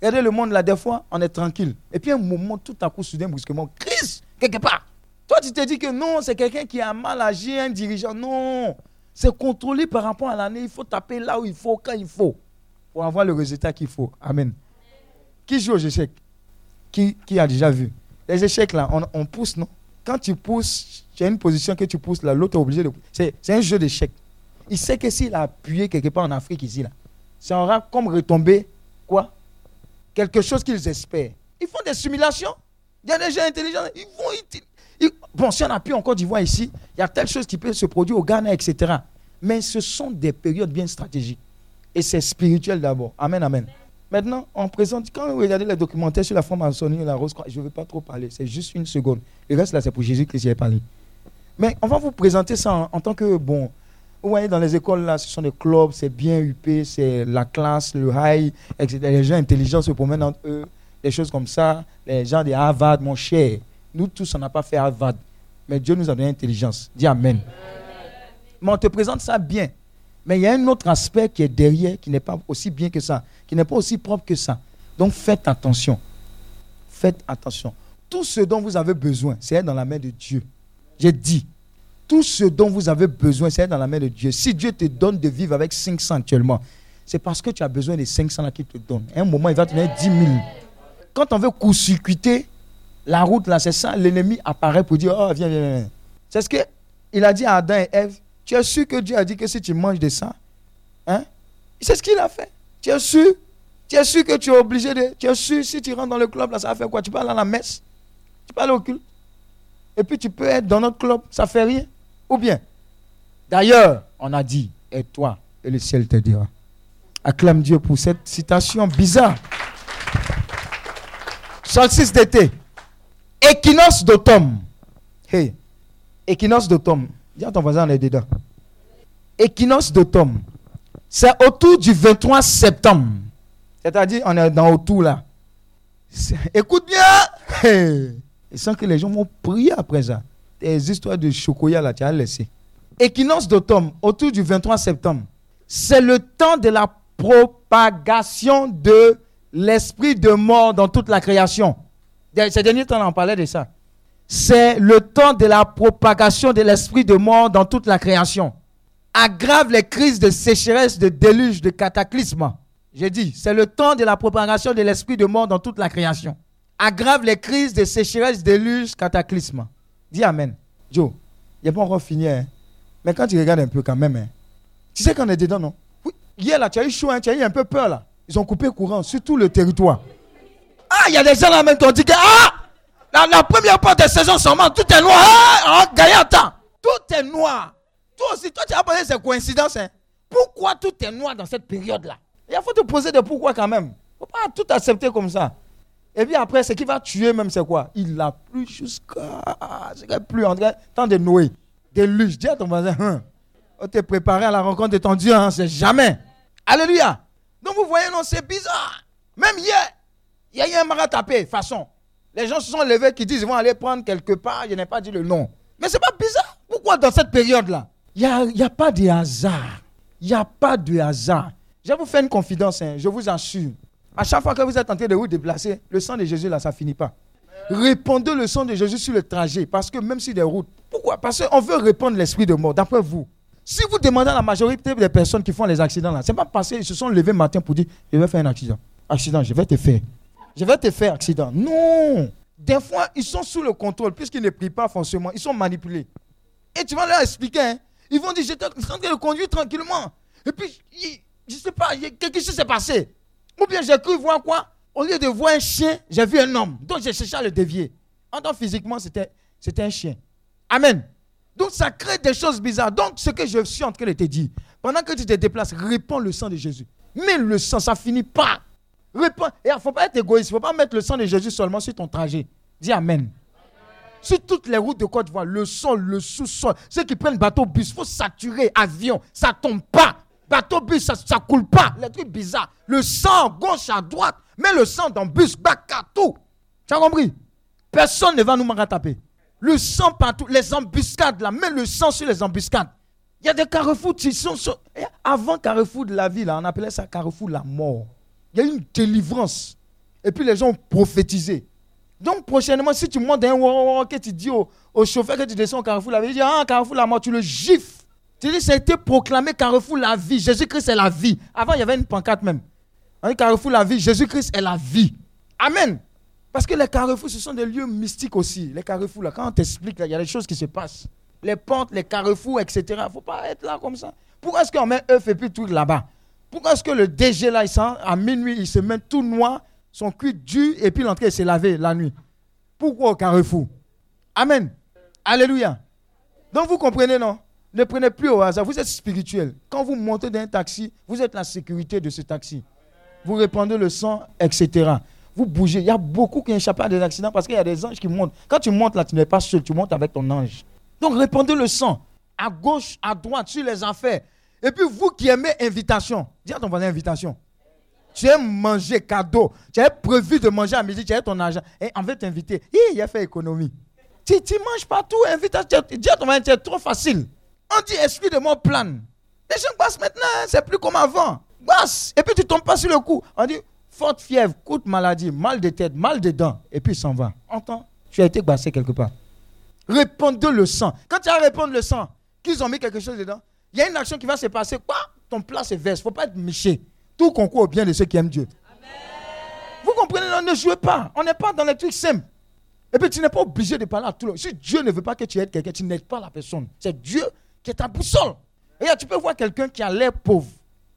Regardez le monde là, des fois, on est tranquille. Et puis un moment, tout à coup, soudain, brusquement, crise, quelque part. Toi, tu te dis que non, c'est quelqu'un qui a mal agi, un dirigeant. Non. C'est contrôlé par rapport à l'année. Il faut taper là où il faut, quand il faut, pour avoir le résultat qu'il faut. Amen. Qui joue aux échecs? Qui, qui, a déjà vu? Les échecs, là, on, pousse, non? Quand tu pousses, tu as une position que tu pousses, là, l'autre est obligé de. C'est un jeu d'échecs. Il sait que s'il a appuyé quelque part en Afrique, ici, là, ça aura comme retomber, quoi? Quelque chose qu'ils espèrent. Ils font des simulations. Il y a des gens intelligents, ils vont, bon, si on appuie en Côte d'Ivoire ici, il y a telle chose qui peut se produire au Ghana, etc. Mais ce sont des périodes bien stratégiques. Et c'est spirituel d'abord. Amen, amen. Maintenant, on présente, quand vous regardez les documentaires sur la franc-maçonnerie la rose je ne veux pas trop parler, c'est juste une seconde. Le reste, là, c'est pour Jésus que j'ai parlé. Mais on va vous présenter ça en, tant que, bon, vous voyez, dans les écoles, là, ce sont des clubs, c'est bien huppé, c'est la classe, le high, etc. Les gens intelligents se promènent entre eux, des choses comme ça. Les gens de Harvard, mon cher, nous tous, on n'a pas fait Harvard. Mais Dieu nous a donné l'intelligence. Dis Amen. Mais on te présente ça bien. Mais il y a un autre aspect qui est derrière, qui n'est pas aussi bien que ça, qui n'est pas aussi propre que ça. Donc faites attention. Faites attention. Tout ce dont vous avez besoin, c'est dans la main de Dieu. J'ai dit, tout ce dont vous avez besoin, c'est dans la main de Dieu. Si Dieu te donne de vivre avec 500 actuellement, c'est parce que tu as besoin des 500 là qu'il te donne. À un moment, il va te donner 10 000. Quand on veut court-circuiter la route, là, c'est ça. L'ennemi apparaît pour dire, oh, viens, viens, viens. C'est ce qu'il a dit à Adam et Ève. Tu es sûr que Dieu a dit que si tu manges de ça, hein? C'est ce qu'il a fait. Tu es sûr? Tu es sûr que tu es obligé de... Tu es sûr, si tu rentres dans le club, là, ça va faire quoi? Tu peux aller à la messe? Tu peux aller au culte? Et puis tu peux être dans notre club, ça fait rien? Ou bien? D'ailleurs, on a dit, et toi, et le ciel te dira. Acclame Dieu pour cette citation bizarre. Solstice d'été. Équinoxe d'automne. Hey, équinoxe d'automne. Dis à ton voisin, on est dedans. Équinoxe d'automne. C'est autour du 23 septembre. C'est-à-dire, on est dans autour là. Écoute bien. Hey. Et sans que les gens vont prier après ça. Des histoires de chocolat là, tu as laissé. Équinoxe d'automne, autour du 23 septembre. C'est le temps de la propagation de l'esprit de mort dans toute la création. Ces derniers temps, on parlait de ça. C'est le temps de la propagation de l'esprit de mort dans toute la création. Aggrave les crises de sécheresse, de déluge, de cataclysme. J'ai dit, c'est le temps de la propagation de l'esprit de mort dans toute la création. Aggrave les crises de sécheresse, déluge, cataclysme. Dis Amen. Joe, il n'est pas encore fini. Hein. Mais quand tu regardes un peu quand même, hein, tu sais qu'on est dedans, non? Oui. Hier, là, tu as eu chaud, hein, tu as eu un peu peur, là. Ils ont coupé courant sur tout le territoire. Ah, il y a des gens là même qui ont dit que, ah, la, première part de saison seulement, tout est noir. Ah, ah, attends. Tout est noir. Toi aussi, toi, tu as pensé ces coïncidences. Hein? Pourquoi tout est noir dans cette période-là? Il faut te poser des pourquoi quand même. Il ne faut pas tout accepter comme ça. Et puis après, ce qui va tuer même, c'est quoi? Il a plu jusqu'à. C'est plus en temps de Noé. Luches. Dis à ton voisin, hein, on t'est préparé à la rencontre de ton Dieu, hein, c'est jamais. Alléluia. Donc vous voyez, non, c'est bizarre. Même hier, il y a eu un maratapé, façon. Les gens se sont levés qui disent ils vont aller prendre quelque part, je n'ai pas dit le nom. Mais c'est pas bizarre. Pourquoi dans cette période-là? Il n'y a, a pas de hasard. Il n'y a pas de hasard. Je vais vous faire une confidence, hein, je vous assure. À chaque fois que vous êtes en train de vous déplacer, le sang de Jésus, là, ça finit pas. Répondez le sang de Jésus sur le trajet. Parce que même si des routes. Pourquoi? Parce qu'on veut répondre l'esprit de mort, d'après vous. Si vous demandez à la majorité des personnes qui font les accidents là, c'est pas parce qu'ils se sont levés matin pour dire je vais faire un accident. Accident, je vais te faire. Je vais te faire accident. Non. Des fois, ils sont sous le contrôle, puisqu'ils ne prient pas forcément. Ils sont manipulés. Et tu vas leur expliquer. Hein. Ils vont dire, j'étais en train de conduire tranquillement. Et puis, je ne sais pas, quelque chose s'est passé. Ou bien j'ai cru voir quoi? Au lieu de voir un chien, j'ai vu un homme. Donc j'ai cherché à le dévier. En tant physiquement, c'était un chien. Amen. Donc ça crée des choses bizarres. Donc ce que je suis en train de te dire, pendant que tu te déplaces, répands le sang de Jésus. Mais le sang, ça finit pas. Et il ne faut pas être égoïste. Il ne faut pas mettre le sang de Jésus seulement sur ton trajet. Dis Amen. Sur toutes les routes de Côte d'Ivoire, le sol, le sous-sol, ceux qui prennent bateau, bus, il faut saturer, avion, ça tombe pas. Bateau, bus, ça ne coule pas. Les trucs bizarres. Le sang, gauche à droite, mets le sang dans le bus, bac tout. Tu as compris? Personne ne va nous taper. Le sang partout, les embuscades là, mets le sang sur les embuscades. Il y a des carrefours qui sont. Eh, avant carrefour de la vie, là, on appelait ça carrefour de la mort. Il y a eu une délivrance. Et puis les gens ont prophétisé. Donc prochainement, si tu montes un que tu dis au, chauffeur que tu descends au carrefour la vie, il dit Ah, carrefour la mort, tu le gifles. Tu dis Ça a été proclamé carrefour la vie. Jésus-Christ est la vie. Avant, il y avait une pancarte même. Dit carrefour la vie. Jésus-Christ est la vie. Amen. Parce que les carrefours, ce sont des lieux mystiques aussi. Les carrefours, là, quand on t'explique, il y a des choses qui se passent. Les portes, les carrefours, etc. Il ne faut pas être là comme ça. Pourquoi est-ce qu'on met œuf et puis tout là-bas? Pourquoi est-ce que le DG, là, il sent, à minuit, il se met tout noir, son cuir dur, et puis l'entrée, il s'est lavé la nuit? Pourquoi au carrefour? Amen. Alléluia. Donc vous comprenez, non? Ne prenez plus au hasard. Vous êtes spirituel. Quand vous montez dans un taxi, vous êtes la sécurité de ce taxi. Vous répandez le sang, etc vous bougez. Il y a beaucoup qui échappent à des accidents parce qu'il y a des anges qui montent. Quand tu montes là, tu n'es pas seul, tu montes avec ton ange. Donc répandez le sang à gauche, à droite, sur les affaires. Et puis vous qui aimez invitation, dis à ton voisin invitation. Tu aimes manger cadeau. Tu as prévu de manger à midi, tu as ton argent. Et on veut t'inviter. Il a fait économie. Tu ne manges pas tout, invitation. Dis à ton voisin, c'est trop facile. On dit esprit de mon plan. Les gens passent maintenant, c'est plus comme avant. Basse. Et puis tu tombes pas sur le coup. On dit, forte fièvre, coup de maladie, mal de tête, mal de dents, et puis il s'en va. Entends? Tu as été bassé quelque part. Répondez le sang. Quand tu as répondu le sang, qu'ils ont mis quelque chose dedans, il y a une action qui va se passer. Quoi? Ton plat se verse. Il ne faut pas être méché. Tout concourt au bien de ceux qui aiment Dieu. Vous comprenez? On ne jouez pas. On n'est pas dans les trucs simples. Et puis tu n'es pas obligé de parler à tout le monde. Si Dieu ne veut pas que tu aides quelqu'un, tu n'aides pas la personne. C'est Dieu qui est ta boussole. Et là, tu peux voir quelqu'un qui a l'air pauvre.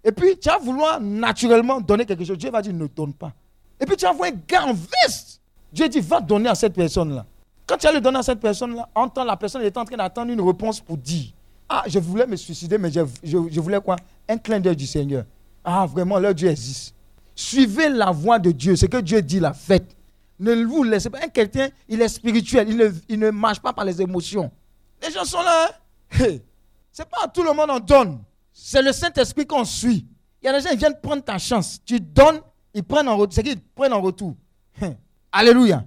Et puis, tu vas vouloir naturellement donner quelque chose. Dieu va dire, ne donne pas. Et puis, tu vas voir un gars en veste. Dieu dit, va donner à cette personne-là. Quand tu vas le donner à cette personne-là, entends la personne est en train d'attendre une réponse pour dire, ah, je voulais me suicider, mais je, je, voulais quoi? Un clin d'œil du Seigneur. Ah, vraiment, leur Dieu existe. Suivez la voix de Dieu. Ce que Dieu dit, la faites. Ne vous laissez pas. Un chrétien, il est spirituel. Il ne, il ne marche pas par les émotions. Les gens sont là. Hein? C'est pas à tout le monde on donne. C'est le Saint-Esprit qu'on suit. Il y a des gens qui viennent prendre ta chance. Tu donnes, ils prennent en retour. C'est qu'ils prennent en retour. Alléluia.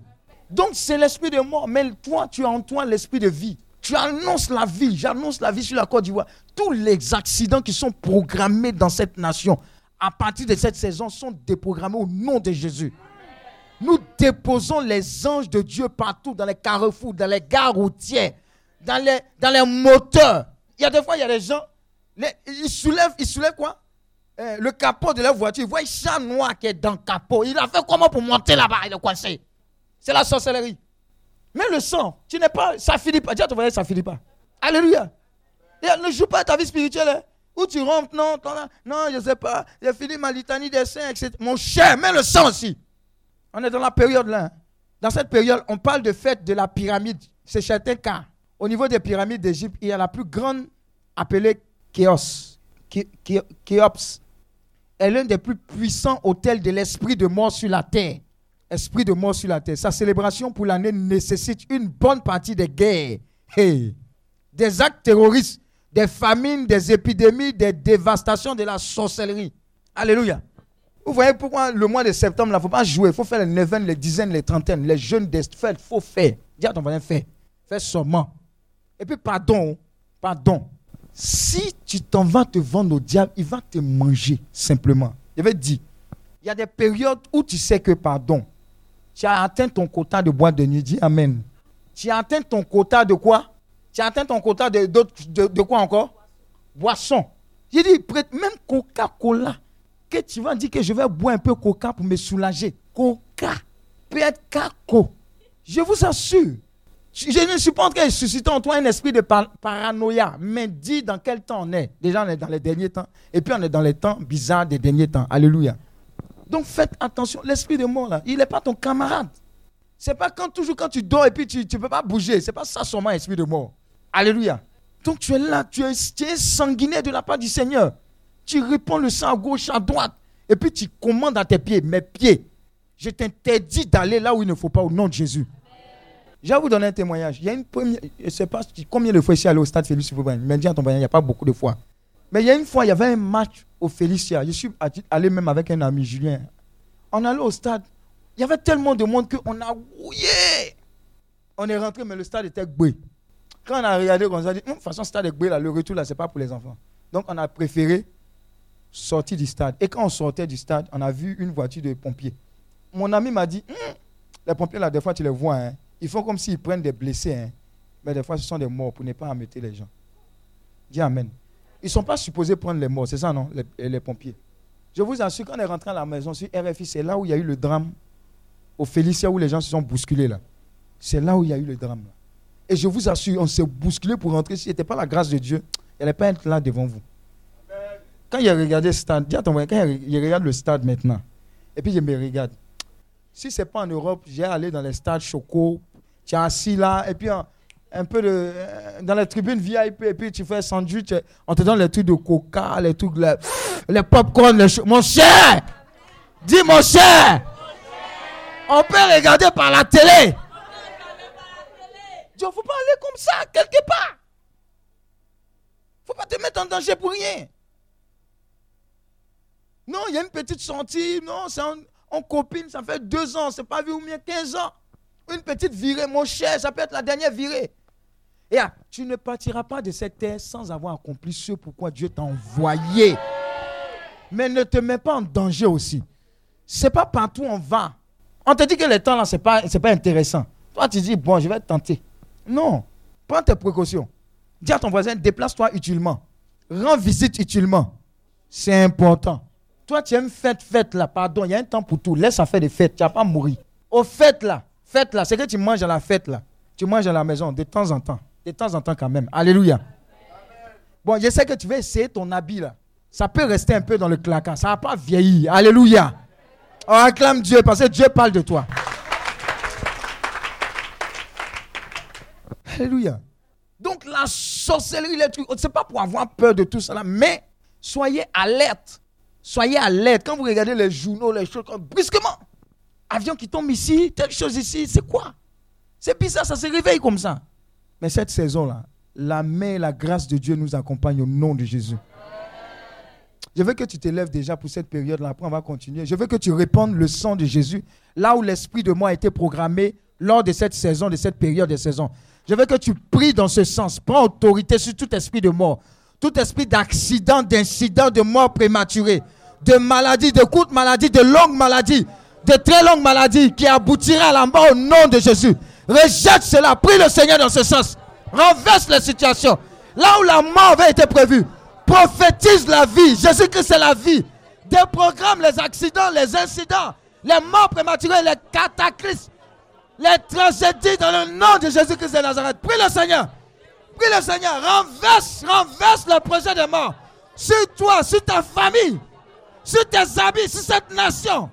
Donc c'est l'esprit de mort. Mais toi, tu as en toi l'esprit de vie. Tu annonces la vie. J'annonce la vie sur la Côte d'Ivoire. Tous les accidents qui sont programmés dans cette nation, à partir de cette saison, sont déprogrammés au nom de Jésus. Nous déposons les anges de Dieu partout, dans les carrefours, dans les gares routières, dans les, moteurs. Il y a des fois, il y a des gens, il soulève, il soulève quoi? Eh, le capot de la voiture, il voit un chat noir qui est dans le capot. Il a fait comment pour monter là-bas? Il est coincé. C'est la sorcellerie. Mais le sang, tu n'es pas, ça finit pas. Dis à ton voyage, ça finit pas. Alléluia. Et ne joue pas ta vie spirituelle. Hein. Où tu rentres, non, non, je ne sais pas. J'ai fini ma litanie des saints, etc. Mon cher, mets le sang aussi. On est dans la période là. Hein. Dans cette période, on parle de fête de la pyramide. C'est certain cas. Au niveau des pyramides d'Égypte, il y a la plus grande appelée Khéos. Khéops est l'un des plus puissants hôtels de l'esprit de mort sur la terre. Esprit de mort sur la terre. Sa célébration pour l'année nécessite une bonne partie des guerres, des actes terroristes, des famines, des épidémies, des dévastations de la sorcellerie. Alléluia. Vous voyez pourquoi le mois de septembre, il ne faut pas jouer. Il faut faire les neuvaines, les dizaines, les trentaines, les jeunes des. Il faut faire. Dis à ton voisin, fais. Fais seulement. Et puis, pardon. Pardon. Si tu t'en vas te vendre au diable, il va te manger simplement. Je vais te dire, il y a des périodes où tu sais que, pardon, tu as atteint ton quota de bois de nuit. Dis Amen. Tu as atteint ton quota de quoi? Tu as atteint ton quota de, de, de quoi encore? Boisson. J'ai dit, même Coca-Cola que tu vas dire que je vais boire un peu coca pour me soulager. Coca. Peut-être caco. Je vous assure. Je ne train de susciter en toi un esprit de paranoïa, mais dis dans quel temps on est. Déjà, on est dans les derniers temps. Et puis, on est dans les temps bizarres des derniers temps. Alléluia. Donc, faites attention. L'esprit de mort, là, il n'est pas ton camarade. C'est pas quand, toujours quand tu dors et puis tu ne peux pas bouger. C'est pas ça seulement, esprit de mort. Alléluia. Donc, tu es là, tu es, tu es sanguiné de la part du Seigneur. Tu réponds le sang à gauche, à droite. Et puis tu commandes à tes pieds, mes pieds, je t'interdis d'aller là où il ne faut pas au nom de Jésus. Je vais vous donner un témoignage. Il y a une première, je ne sais pas combien de fois je suis au stade Félicia. Mais dis à ton il n'y a pas beaucoup de fois. Mais il y a une fois, il y avait un match au Félicia. Je suis allé même avec un ami, Julien. On allait au stade. Il y avait tellement de monde qu'on a rouillé. On est rentré, mais le stade était gbé. Quand on a regardé, on s'est dit, hum, de toute façon, le stade est gbé, là, le retour, là, ce n'est pas pour les enfants. Donc, on a préféré sorti du stade. Et quand on sortait du stade, on a vu une voiture de pompiers. Mon ami m'a dit, hum, les pompiers, là, des fois, tu les vois, hein. ils font comme s'ils prennent des blessés. Hein. Mais des fois, ce sont des morts pour ne pas embêter les gens. Dis Amen. Ils ne sont pas supposés prendre les morts, c'est ça, non les, pompiers. Je vous assure, quand on est rentré à la maison sur RFI, c'est là où il y a eu le drame au Félicia où les gens se sont bousculés là. C'est là où il y a eu le drame. Et je vous assure, on s'est bousculé pour rentrer. Si ce n'était pas la grâce de Dieu, il n'allait pas être là devant vous. Quand il a regardé le stade, dis à ton quand il regarde le stade maintenant, et puis je me regarde. Si ce n'est pas en Europe, j'ai allé dans les stades Choco, tu es assis là, et puis un, peu de, euh, dans les tribunes VIP, et puis tu fais sandwich, on te donne les trucs de coca, les trucs, les, les popcorn, les Mon cher! Dis mon cher! On peut regarder par la télé. Ne faut pas aller comme ça, quelque part. Faut pas te mettre en danger pour rien. Non, il y a une petite sortie. Non, c'est en, copine, ça fait deux ans, c'est pas vu ou bien 15 ans. Une petite virée, mon cher, ça peut être la dernière virée. Et ah, tu ne partiras pas de cette terre sans avoir accompli ce pourquoi Dieu t'a envoyé. Mais ne te mets pas en danger aussi. C'est pas partout on va. On te dit que le temps là, c'est pas, pas intéressant. Toi, tu dis, bon, je vais tenter. Non. Prends tes précautions. Dis à ton voisin, déplace-toi utilement. Rends visite utilement. C'est important. Toi, tu aimes fête, fête là. Pardon, il y a un temps pour tout. Laisse ça faire des fêtes. Tu vas pas mourir. Au fête là, fête là, c'est que tu manges à la fête là. Tu manges à la maison de temps en temps. De temps en temps quand même. Alléluia. Bon, je sais que tu vas essayer ton habit là. Ça peut rester un peu dans le claquant. Ça va pas vieillir. Alléluia. On acclame Dieu parce que Dieu parle de toi. Alléluia. Donc la sorcellerie, les trucs, c'est pas pour avoir peur de tout cela, mais soyez alerte. Soyez alerte. Quand vous regardez les journaux, les choses, brusquement, avion qui tombe ici, telle chose ici, c'est quoi? C'est bizarre, ça se réveille comme ça. Mais cette saison-là, la main et la grâce de Dieu nous accompagnent au nom de Jésus. Je veux que tu t'élèves déjà pour cette période-là. Après, on va continuer. Je veux que tu répandes le sang de Jésus là où l'Esprit de moi a été programmé lors de cette saison, de cette période de saison. Je veux que tu pries dans ce sens. Prends autorité sur tout esprit de mort tout esprit d'accident, d'incident, de mort prématurée, de maladie, de courte maladie, de longue maladie, de très longue maladie qui aboutira à la mort au nom de Jésus. Rejette cela. Prie le Seigneur dans ce sens. Renverse la situation. Là où la mort avait été prévue, prophétise la vie. Jésus-Christ c'est la vie. déprogramme les accidents, les incidents, les morts prématurées, les cataclysmes, les tragédies dans le nom de Jésus-Christ de Nazareth. Prie le Seigneur. Prie le Seigneur. Renverse, renverse le projet de mort sur toi, sur ta famille, sur tes amis, sur cette nation.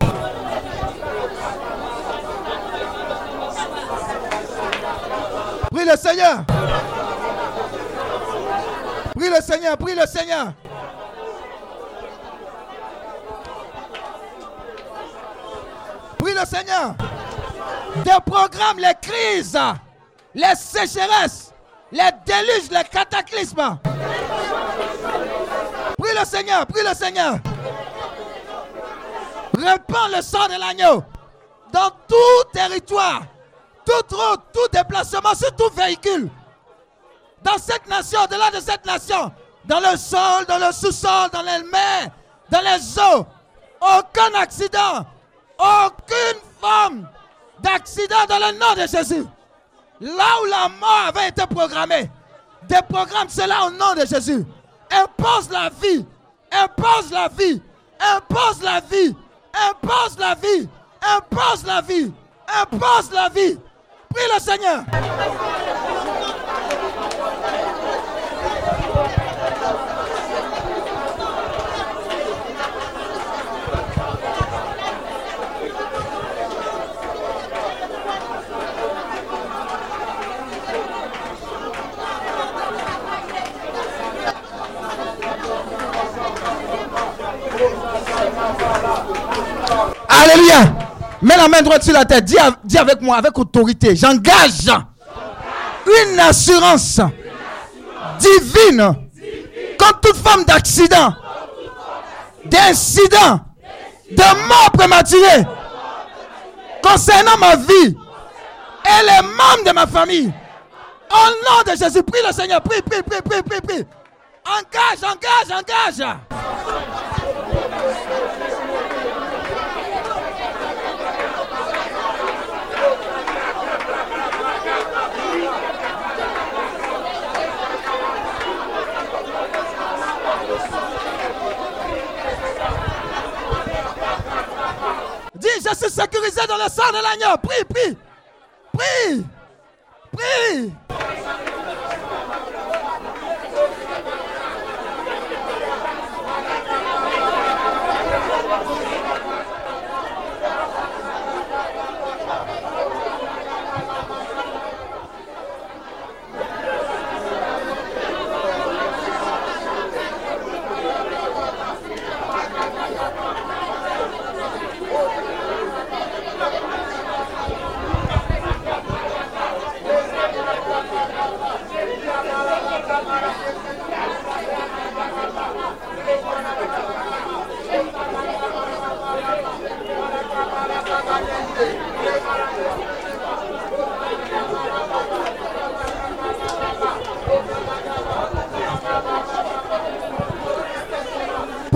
Prie le Seigneur. Prie le Seigneur, prie le Seigneur. Prie le Seigneur. Déprogramme les crises, les sécheresses, les déluges, les cataclysmes. Prie le Seigneur, prie le Seigneur. Répands le sang de l'agneau dans tout territoire, toute route, tout déplacement, sur tout véhicule. Dans cette nation, au-delà de cette nation, dans le sol, dans le sous-sol, dans les mers, dans les eaux. Aucun accident, aucune forme d'accident dans le nom de Jésus. Là où la mort avait été programmée, déprogramme cela au nom de Jésus. Impose la vie, impose la vie, impose la vie, impose la vie, impose la vie, impose la vie. Prie le Seigneur. Alléluia. Mets la main droite sur la tête. Dis, dis avec moi, avec autorité. J'engage une assurance divine contre toute forme d'accident, d'incident, de mort prématurée concernant ma vie et les membres de ma famille. Au nom de Jésus, prie le Seigneur. Prie, prie, prie, prie, prie, prie. Engage, engage, engage. Dis, je suis sécurisé dans le sang de l'agneau. Prie, prie. Prie. Prie.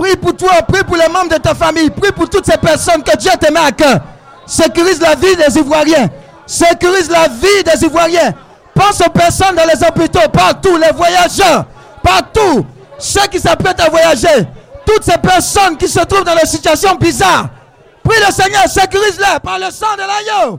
Prie pour toi, prie pour les membres de ta famille, prie pour toutes ces personnes que Dieu te met à cœur. Sécurise la vie des Ivoiriens. Sécurise la vie des Ivoiriens. Pense aux personnes dans les hôpitaux, partout, les voyageurs, partout. Ceux qui s'apprêtent à voyager. Toutes ces personnes qui se trouvent dans des situations bizarres. Prie le Seigneur, sécurise-les par le sang de l'agneau.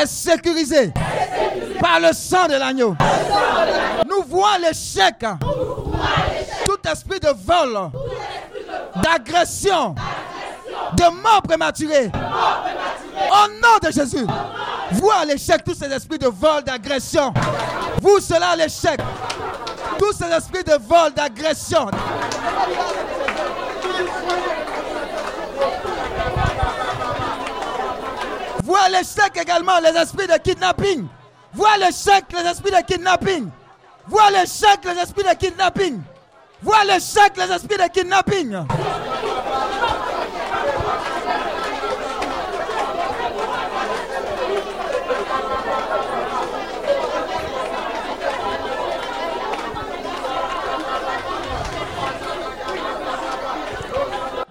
Est sécurisée. Par le sang de l'agneau. Nous voyons l'échec. Tout esprit de vol. D'agression. De mort prématurée. Au nom de Jésus. Vois l'échec, tous ces esprits de vol, d'agression. Vous, cela l'échec. Tous ces esprits de vol, d'agression. Vois l'échec également, les esprits de kidnapping. Vois l'échec, les esprits de kidnapping. Vois l'échec, les esprits de kidnapping. Vois l'échec, les esprits de kidnapping.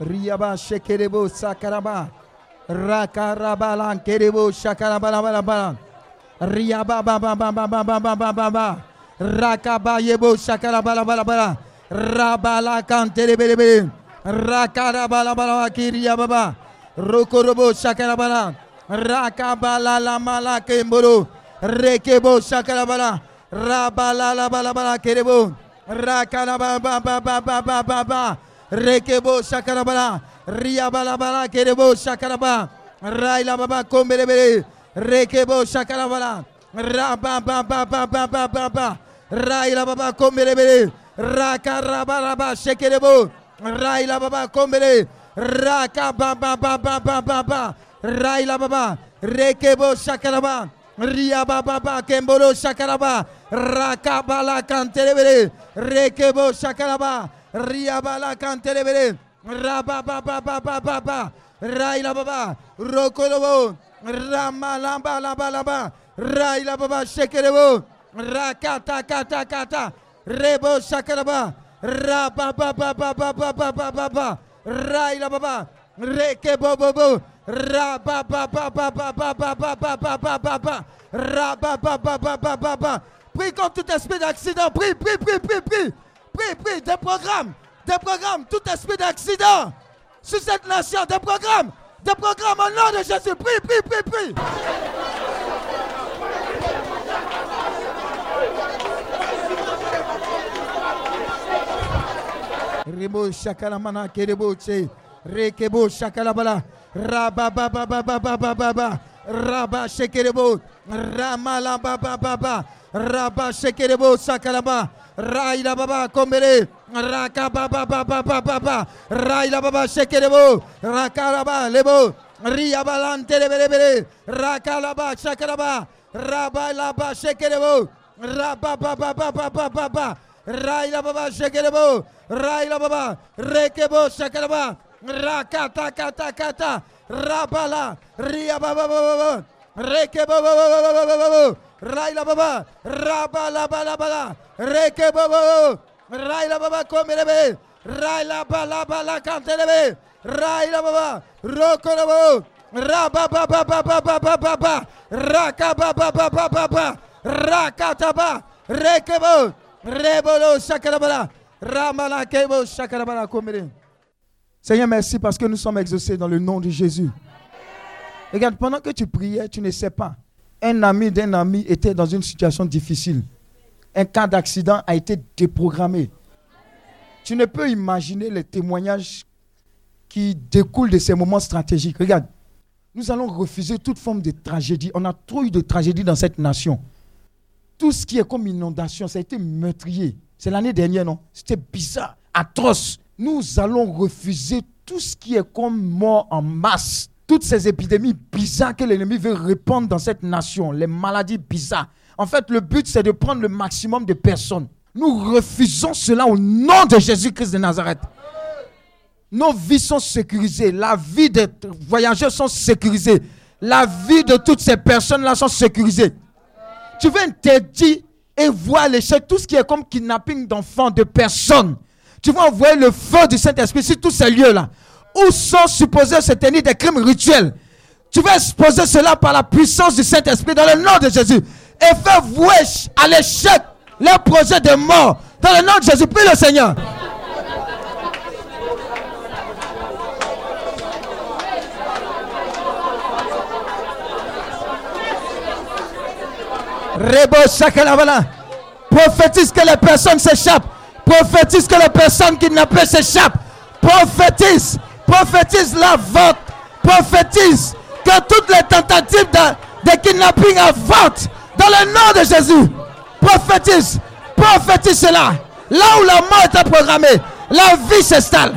Riaba shekerebo sakaraba. Rakarabalan Kerebo Shakarabalabalabala. Riabababababababababa. Rakabayebo Shakarabalabalabala. Rabalakan Terebelebele Rakarabalabalaba Kiriababa Rokorobo Shakarabala. Rakabalalamala Kemboro Rekebo Shakarabala. Rabalalabalabala Kerebo Rakarababababababa Rekebo Shakarabala. Riabalabala kerebo shakaraba. Raila baba kombelebele. Rekebo shakarabala. Raba ba ba ba ba ba ba ba. Raila baba kombelebele. Rakarabalaba shekerebo. Raila baba kombele. Raka ba ba ba ba ba ba ba. Raila baba. Rekebo shakaraba. Ria baba ba kemboro shakaraba. Rakabala kantelebele. Rekebo shakaraba. Ria bala kantelebele. Raba ba ba ba ba ba ba. Raila baba. Rokolobo. Rama lamba lamba lamba. Raila baba shekerebo. Rakata kata kata. Rebo shakaraba. Raba ba ba ba ba ba ba ba ba ba. Raila baba. Reke bo bo bo. Raba ba ba ba ba ba ba ba ba ba ba ba ba. Raba ba ba ba ba ba ba. Prie contre tout esprit d'accident. Des programmes. Tout esprit d'accident. Sur cette nation. Des programmes. Des programmes au nom de Jésus. Prie, prie, prie, prie. Rebo shakalamana kerebo che. Rekebo shakalabala. Raba ba ba ba ba ba ba ba ba. Raba shekerebo. Ramala ba ba ba ba. Raba shekerebo sakalaba. Raila baba kombele. Raka ba ba ba ba ba ba ba. Raila baba shekerebo. Rakaraba lebo. Ria balante lebelebele. Rakalaba shakalaba. Raba laba shekerebo. Raba ba ba ba ba ba ba ba. Raila baba shekerebo. Raila baba. Rekebo shakalaba. Rakata kata kata. Rabala. Ria baba baba baba. Rekebo baba baba baba baba. Raila baba. Rabala bala bala. Rekebo baba. Raila Baba Komerebe, Raila Balabala Kantelebe, Raila Baba, Raba Baba Seigneur, merci parce que nous sommes exaucés dans le nom de Jésus. Regarde, pendant que tu priais, tu ne sais pas. Un ami d'un ami était dans une situation difficile. Un cas d'accident a été déprogrammé. Tu ne peux imaginer les témoignages qui découlent de ces moments stratégiques. Regarde, nous allons refuser toute forme de tragédie. On a trop eu de tragédies dans cette nation. Tout ce qui est comme inondation, ça a été meurtrier. C'est l'année dernière, non? C'était bizarre, atroce. Nous allons refuser tout ce qui est comme mort en masse. Toutes ces épidémies bizarres que l'ennemi veut répandre dans cette nation, les maladies bizarres. En fait, le but, c'est de prendre le maximum de personnes. Nous refusons cela au nom de Jésus-Christ de Nazareth. Nos vies sont sécurisées. La vie des voyageurs sont sécurisées. La vie de toutes ces personnes-là sont sécurisées. Tu veux interdire et voir l'échec, tout ce qui est comme kidnapping d'enfants, de personnes. Tu vas envoyer le feu du Saint-Esprit sur tous ces lieux-là où sont supposés se tenir des crimes rituels? Tu vas exposer cela par la puissance du Saint-Esprit dans le nom de Jésus et faire vouer à l'échec les projets de mort dans le nom de Jésus. Prie le Seigneur. Prophétise que les personnes s'échappent. Prophétise que les personnes kidnappées s'échappent. Prophétise. Prophétise la vente. Prophétise que toutes les tentatives de, de kidnapping avortent dans le nom de Jésus. Prophétise. Prophétise cela. Là où la mort était programmée, la vie s'installe.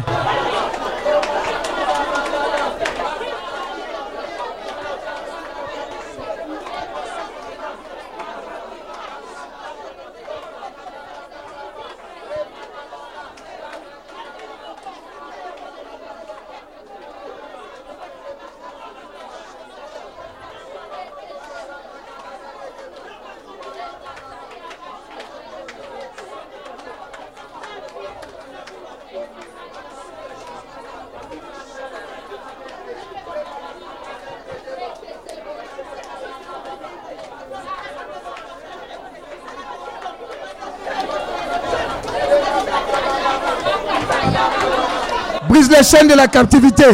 brise les chaînes de la captivité.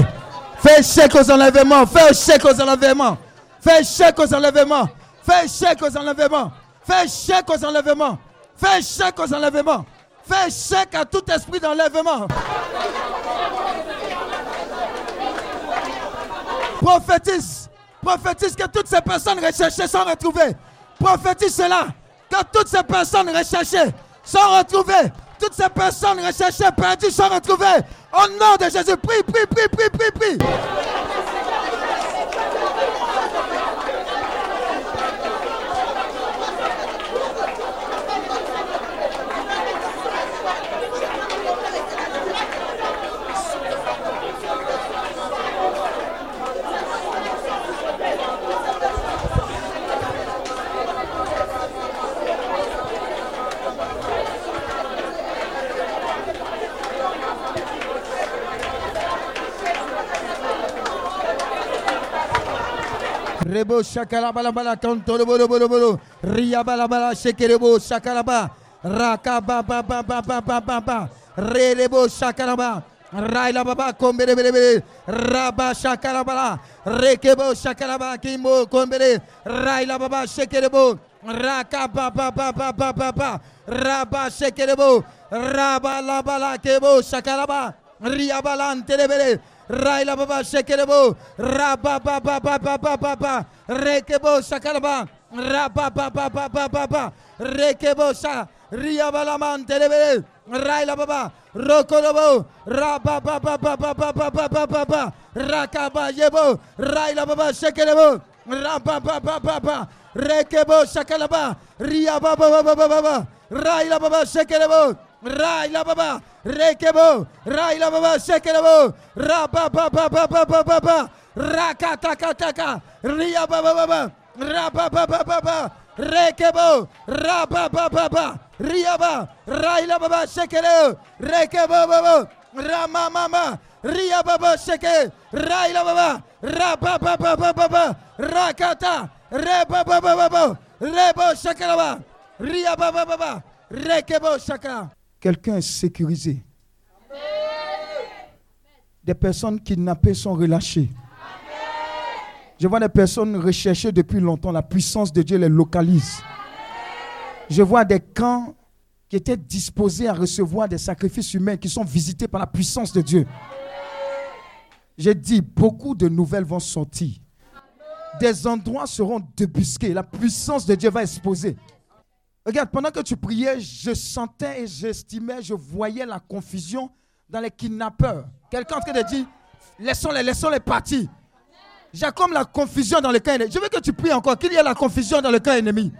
Fais échec aux enlèvements. Fais échec aux enlèvements. Fais échec aux enlèvements. Fais échec aux enlèvements. Fais échec aux enlèvements. Fais échec aux enlèvements. Fais échec à tout esprit d'enlèvement. Prophétise. Prophétise que toutes ces personnes recherchées sont retrouvées. Prophétise cela. Que toutes ces personnes recherchées sont retrouvées. Toutes ces personnes recherchées, perdues, sont retrouvées. Au nom de Jésus, prie, prie, prie, prie, prie, prie. Rebo Shakalabala Tonto Bolo Bolo Bolo Riabalabala Shekerebo Shakalaba Rakaba Baba Baba Baba Baba Rebo Shakalaba Raila Baba Kombere Bere Bere Raba Shakalabala Rekebo Shakalaba Kimbo Kombere Raila Baba Shekerebo Rakaba Baba Baba Baba Raba Shekerebo Raba Labala Kebo Shakalaba Riabalante Bere Raila baba şekerebo. Rabba baba baba baba baba. Rekebo şakaraba. Rabba baba baba baba. Rekebo şa. Riyabalaman telebele. Raila baba. Rokolobo. Rabba baba baba baba baba baba. Rakaba yebo. Raila baba şekerebo. Rabba baba baba. Rekebo şakalaba. Riyababa baba baba baba. Raila baba şekerebo. Yebo. Raila baba shekerebo. Raba ba ba ba ba. Rekebo shakalaba. Ria ba ba ba ba ba ba ba. Raila baba shekerebo. Raila baba. Rekebo, Raila baba shekelebo, Raba baba baba baba baba, Rakatakataka, Ria baba baba, Raba baba baba, Rekebo, Raba baba baba, Riaba, Raila baba shekele, Rekebo baba, Rama mama, Ria baba sheke, Raila baba, Raba baba baba baba, Rakata, Reba baba baba, Rebo shekeleba, Ria baba baba, Rekebo shaka. Quelqu'un est sécurisé. Des personnes kidnappées sont relâchées. Je vois des personnes recherchées depuis longtemps. La puissance de Dieu les localise. Je vois des camps qui étaient disposés à recevoir des sacrifices humains qui sont visités par la puissance de Dieu. J'ai dit, beaucoup de nouvelles vont sortir. Des endroits seront débusqués. La puissance de Dieu va exposer. Regarde, pendant que tu priais, je sentais et j'estimais, je voyais la confusion dans les kidnappeurs. Quelqu'un en train de dire, laissons-les, laissons-les partir. J'ai comme la confusion dans le camp ennemi. Je veux que tu pries encore, qu'il y ait la confusion dans le camp ennemi.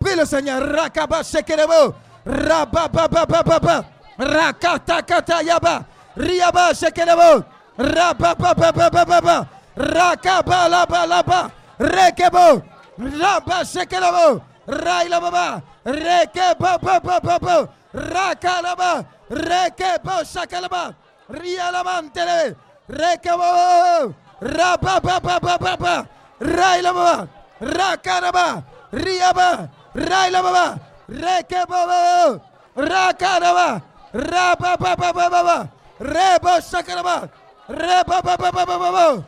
Prie le Seigneur. Rakaba shekerebo. Rabababababa. Rakatakata yaba. Riaba shekerebo. Rabababababa. Rakaba laba laba. Rekebo. Raba shekerebo. Rai la Baba, Reke Baba Baba Baba, Rakalaba, Reke Bo Shakalaba, Rialamantele, Reke Baba, Raba Baba Baba Baba, Raila Baba, Rakalaba, Riaba, Raila Baba, Reke Baba, Rakalaba, Raba Baba Baba Baba, Rebo Shakalaba, Reba Baba Baba Baba.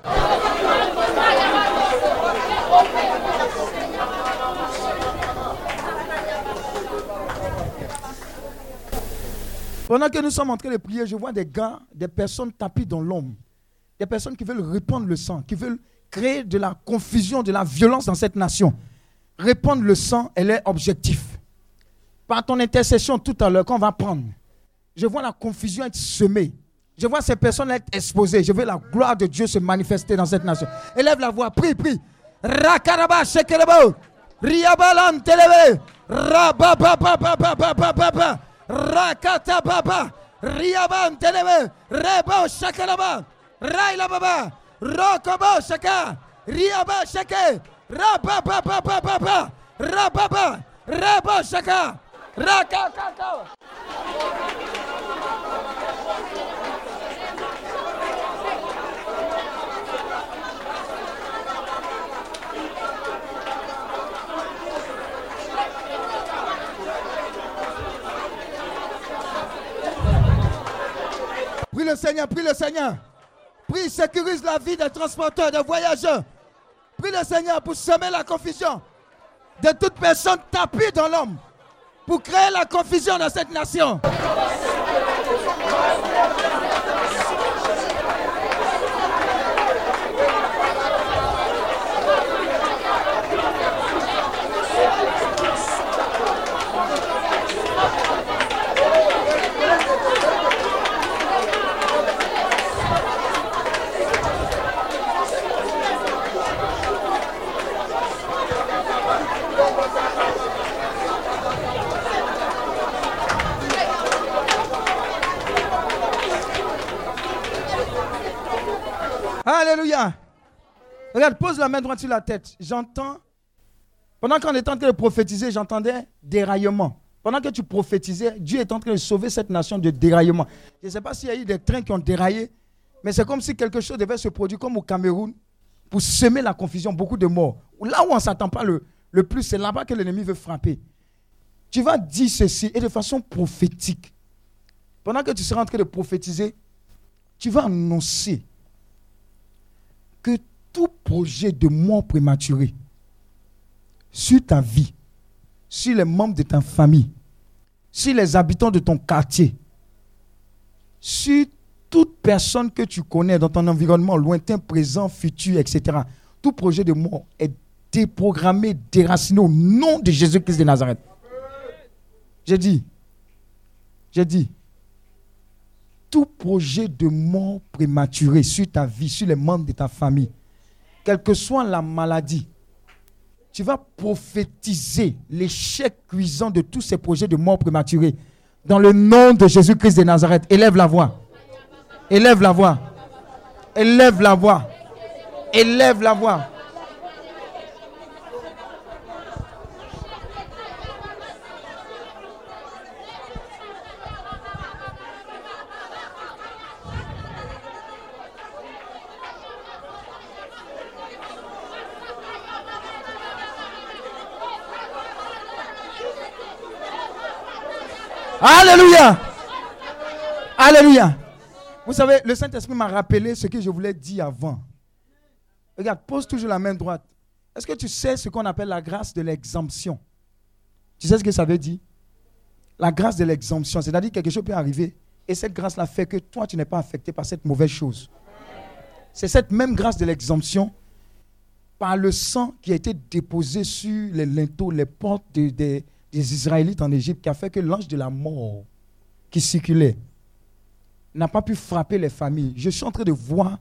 Pendant que nous sommes en train de prier, je vois des gars, des personnes tapis dans l'ombre. Des personnes qui veulent répandre le sang, qui veulent créer de la confusion, de la violence dans cette nation. Répandre le sang, elle est objectif. Par ton intercession tout à l'heure, qu'on va prendre, je vois la confusion être semée. Je vois ces personnes être exposées. Je veux la gloire de Dieu se manifester dans cette nation. Élève la voix, prie, prie. Rakaraba shekelebo. Riabalan telebe. Rababababababababa. Rakata baba. Riaban telebe. Rebo shakalaba. Raila baba. Rokobo shaka. Riaba shake. Rababababababa. Rababa. Rebo shaka. Rakakaka. Le Seigneur, prie le Seigneur. Prie, sécurise la vie des transporteurs, des voyageurs. Prie le Seigneur pour semer la confusion de toute personne tapie dans l'homme. Pour créer la confusion dans cette nation. Alléluia. Regarde, pose la main droite sur la tête. J'entends, pendant qu'on est en train de prophétiser, j'entendais déraillement. Pendant que tu prophétisais, Dieu est en train de sauver cette nation de déraillement. Je ne sais pas s'il y a eu des trains qui ont déraillé, mais c'est comme si quelque chose devait se produire comme au Cameroun pour semer la confusion, beaucoup de morts. Là où on ne s'attend pas le, le plus, c'est là-bas que l'ennemi veut frapper. Tu vas dire ceci et de façon prophétique. Pendant que tu seras en train de prophétiser, tu vas annoncer que tout projet de mort prématurée sur ta vie, sur les membres de ta famille, sur les habitants de ton quartier, sur toute personne que tu connais dans ton environnement lointain, présent, futur, etc. Tout projet de mort est déprogrammé, déraciné au nom de Jésus-Christ de Nazareth. J'ai dit, j'ai dit, tout projet de mort prématuré sur ta vie, sur les membres de ta famille, quelle que soit la maladie, tu vas prophétiser l'échec cuisant de tous ces projets de mort prématurée. Dans le nom de Jésus-Christ de Nazareth, élève la voix. Élève la voix. Élève la voix. Élève la voix. Alléluia. Alléluia. Vous savez, le Saint-Esprit m'a rappelé ce que je voulais dire avant. Regarde, pose toujours la main droite. Est-ce que tu sais ce qu'on appelle la grâce de l'exemption? Tu sais ce que ça veut dire? La grâce de l'exemption, c'est-à-dire que quelque chose peut arriver et cette grâce-là fait que toi, tu n'es pas affecté par cette mauvaise chose. C'est cette même grâce de l'exemption par le sang qui a été déposé sur les linteaux, les portes des Israélites en Égypte qui a fait que l'ange de la mort qui circulait n'a pas pu frapper les familles. Je suis en train de voir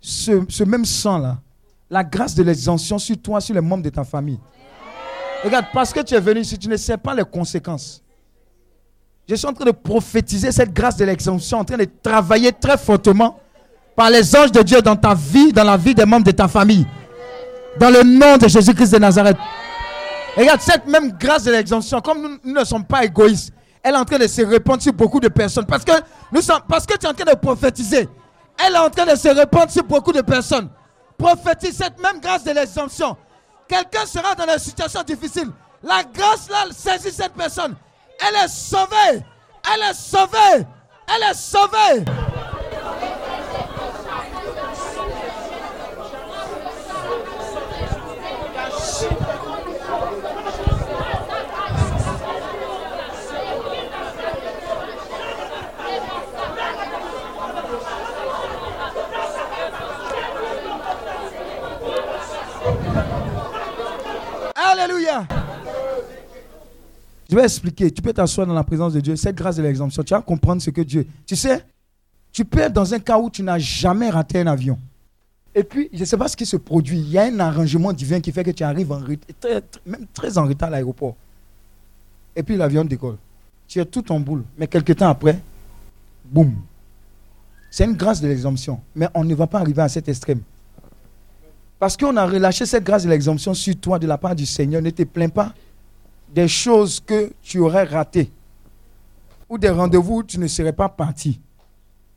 ce, ce même sang-là, la grâce de l'exemption sur toi, sur les membres de ta famille. Regarde, parce que tu es venu ici, tu ne sais pas les conséquences. Je suis en train de prophétiser cette grâce de l'exemption, en train de travailler très fortement par les anges de Dieu dans ta vie, dans la vie des membres de ta famille. Dans le nom de Jésus-Christ de Nazareth. Regarde, cette même grâce de l'exemption, comme nous, ne sommes pas égoïstes, elle est en train de se répandre sur beaucoup de personnes. Parce que, nous sommes, parce que tu es en train de prophétiser. Elle est en train de se répandre sur beaucoup de personnes. Prophétise cette même grâce de l'exemption. Quelqu'un sera dans une situation difficile. La grâce là saisit cette personne. Elle est sauvée. Elle est sauvée. Elle est sauvée. Alléluia. Je vais expliquer. Tu peux t'asseoir dans la présence de Dieu. Cette grâce de l'exemption, tu vas comprendre ce que Dieu. Tu sais, tu peux être dans un cas où tu n'as jamais raté un avion. Et puis, je ne sais pas ce qui se produit. Il y a un arrangement divin qui fait que tu arrives en très, même très en retard à l'aéroport. Et puis l'avion décolle. Tu es tout en boule. Mais quelques temps après, boum. C'est une grâce de l'exemption. Mais on ne va pas arriver à cet extrême. Parce qu'on a relâché cette grâce de l'exemption sur toi de la part du Seigneur. Ne te plains pas des choses que tu aurais ratées. Ou des rendez-vous où tu ne serais pas parti.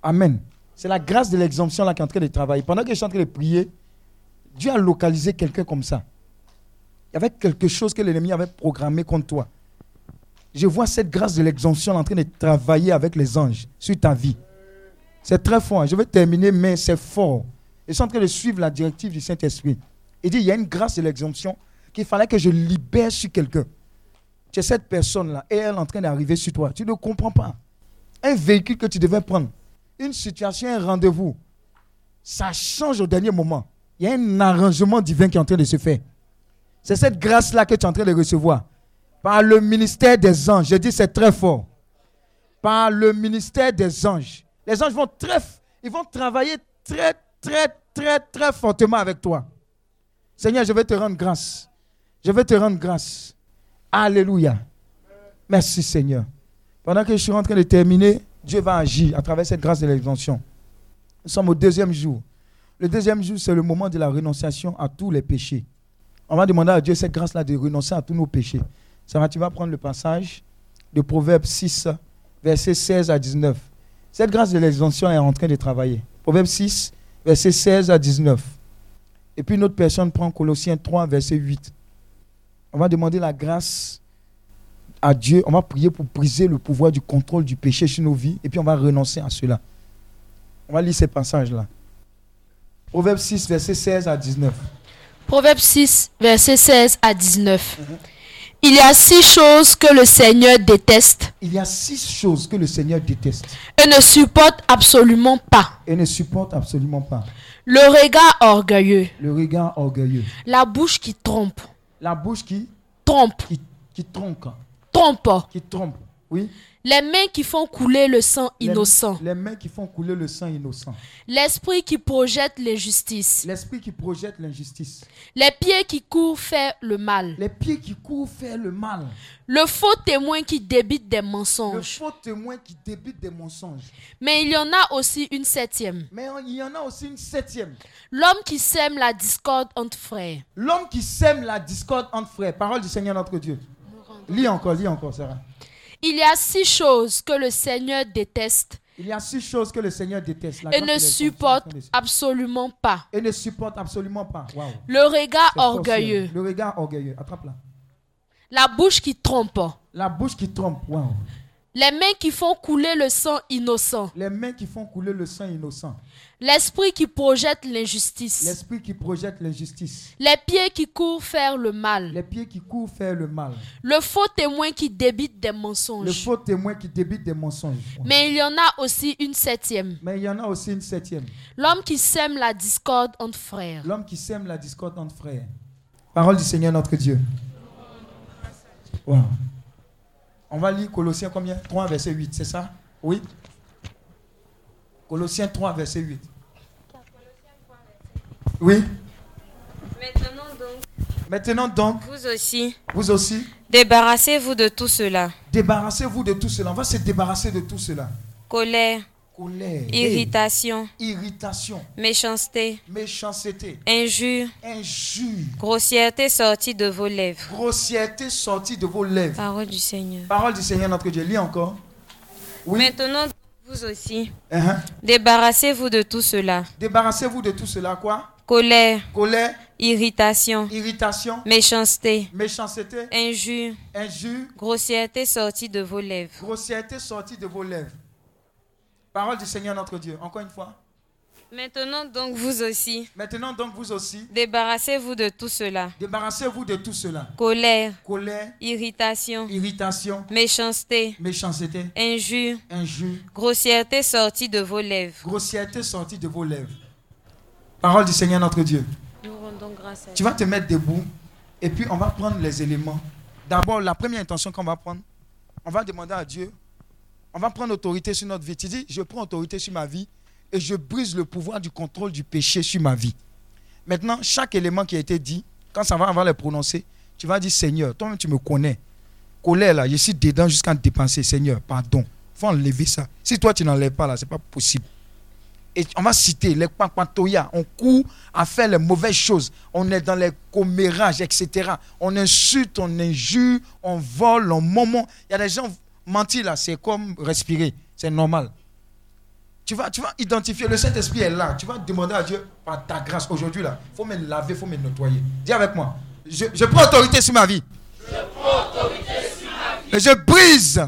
Amen. C'est la grâce de l'exemption là qui est en train de travailler. Pendant que je suis en train de prier, Dieu a localisé quelqu'un comme ça. Il y avait quelque chose que l'ennemi avait programmé contre toi. Je vois cette grâce de l'exemption en train de travailler avec les anges sur ta vie. C'est très fort. Je vais terminer, mais c'est fort. Ils sont en train de suivre la directive du Saint-Esprit. Il dit, il y a une grâce de l'exemption qu'il fallait que je libère sur quelqu'un. Tu es cette personne-là et elle est en train d'arriver sur toi. Tu ne comprends pas. Un véhicule que tu devais prendre, une situation, un rendez-vous, ça change au dernier moment. Il y a un arrangement divin qui est en train de se faire. C'est cette grâce-là que tu es en train de recevoir. Par le ministère des anges. Je dis c'est très fort. Par le ministère des anges. Les anges vont très, ils vont travailler très, très, très, très fortement avec toi. Seigneur, je vais te rendre grâce. Je vais te rendre grâce. Alléluia. Merci Seigneur. Pendant que je suis en train de terminer, Dieu va agir à travers cette grâce de l'exemption. Nous sommes au deuxième jour. Le deuxième jour, c'est le moment de la renonciation à tous les péchés. On va demander à Dieu cette grâce-là de renoncer à tous nos péchés. Ça va, tu vas prendre le passage de Proverbe 6, versets 16 à 19. Cette grâce de l'exemption est en train de travailler. Proverbe 6, versets 16 à 19. Et puis une autre personne prend Colossiens 3, verset 8. On va demander la grâce à Dieu. On va prier pour briser le pouvoir du contrôle du péché sur nos vies. Et puis on va renoncer à cela. On va lire ces passages-là. Proverbe 6, verset 16 à 19. Proverbe 6, verset 16 à 19. Il y a six choses que le Seigneur déteste Il y a six choses que le Seigneur déteste et ne supporte absolument pas. et ne supporte absolument pas. Le regard orgueilleux, Le regard orgueilleux. la bouche qui trompe, La bouche qui, trompe, qui, qui trompe. trompe, Qui trompe. Oui. Les mains qui font couler le sang Les- innocent, Les, mains qui font couler le sang innocent. l'esprit qui projette l'injustice, L'esprit qui projette l'injustice. les pieds qui courent faire le mal, Les pieds qui courent faire le mal. le faux témoin qui débite des Le mensonges. faux témoin qui débite des mensonges. Mais il y en a aussi une septième, Mais il y en a aussi une septième. l'homme qui sème la discorde entre frères. L'homme qui sème la discorde entre frères. Parole du Seigneur notre Dieu. Lis encore, lis encore, Sarah. Il y a six choses que le Seigneur déteste Il y a six choses que le Seigneur déteste. La et ne supporte absolument pas. Et ne supporte absolument pas. Waouh. Le regard orgueilleux. Le regard orgueilleux. Attrape-la. la bouche qui trompe, La bouche qui trompe. Waouh. les mains qui font couler le sang innocent, Les mains qui font couler le sang innocent. L'esprit qui projette l'injustice, L'esprit qui projette l'injustice. les pieds qui courent faire le mal, Les pieds qui courent faire le mal. le faux témoin qui débite des Le mensonges. faux témoin qui débite des mensonges. Mais il y en a aussi une septième, Mais il y en a aussi une septième. l'homme qui sème la discorde entre frères. L'homme qui sème la discorde entre frères. Parole du Seigneur notre Dieu. Wow. On va lire Colossiens combien? 3 verset 8, c'est ça? Oui? Colossiens 3 verset 8. Oui Maintenant donc, Maintenant donc, vous aussi, vous aussi, débarrassez-vous de tout cela. débarrassez-vous de tout cela. On va se débarrasser de tout cela. Colère, Colère, irritation, irritation, méchanceté, méchanceté, injure, injure, grossièreté sortie de vos lèvres. grossièreté sortie de vos lèvres. Parole du Seigneur. Parole du Seigneur notre Dieu. Lis encore. Oui. Maintenant, vous aussi, Hein? débarrassez-vous de tout cela. Débarrassez-vous de tout cela, quoi? Colère, Colère, irritation, irritation, méchanceté, méchanceté, injure, injure, grossièreté sortie de vos lèvres. grossièreté sortie de vos lèvres. Parole du Seigneur notre Dieu. Encore une fois. Maintenant donc, vous aussi, Maintenant donc vous aussi, débarrassez-vous de tout cela. débarrassez-vous de tout cela. Colère, Colère, irritation, irritation, méchanceté, méchanceté, injure, injure, grossièreté sortie de vos lèvres. grossièreté sortie de vos lèvres. Parole du Seigneur notre Dieu. Nous rendons grâce à Tu vas te mettre debout et puis on va prendre les éléments. D'abord, la première intention qu'on va prendre, on va demander à Dieu, on va prendre autorité sur notre vie. Tu dis, je prends autorité sur ma vie et je brise le pouvoir du contrôle du péché sur ma vie. Maintenant, chaque élément qui a été dit, quand ça va, on va les prononcer, tu vas dire, Seigneur, toi-même tu me connais. Colère là, je suis dedans jusqu'à dépenser. Seigneur, pardon. Il faut enlever ça. Si toi tu n'enlèves pas là, c'est pas possible. Et on va citer les pampatoya. On court à faire les mauvaises choses. On est dans les commérages, etc. On insulte, on injure, on vole, on moment. Il y a des gens mentir là, c'est comme respirer. C'est normal. Tu vas, tu vas identifier, le Saint-Esprit est là. Tu vas demander à Dieu, par ta grâce, aujourd'hui là, il faut me laver, il faut me nettoyer. Dis avec moi, je, je prends autorité sur ma vie. Et je brise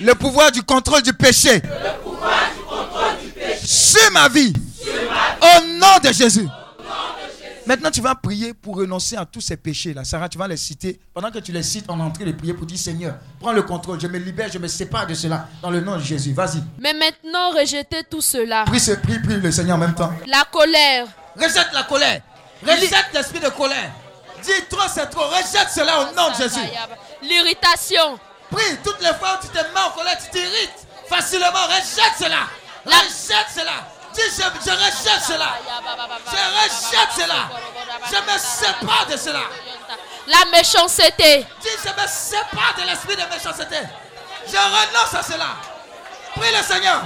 le pouvoir du contrôle du péché. sur ma vie. Au nom de Jésus. Maintenant, tu vas prier pour renoncer à tous ces péchés-là. Sarah, tu vas les citer. Pendant que tu les cites, on est en train de prier pour dire Seigneur, prends le contrôle. Je me libère, je me sépare de cela. Dans le nom de Jésus. Vas-y. Mais maintenant, rejetez tout cela. Prie, ce- prie, prie le Seigneur en même temps. La colère, Rejette la colère. Rejette l'esprit de colère. Dis trop, c'est trop. Rejette cela au nom de Jésus. l'irritation, Prie. Toutes les fois où tu te mets en colère, tu t'irrites facilement. Rejette cela. La- Rejette cela. Dis je, je rejette cela. Je rejette cela. Je me sépare de cela. la méchanceté, Dis je me sépare de l'esprit de méchanceté. Je renonce à cela. Prie le Seigneur.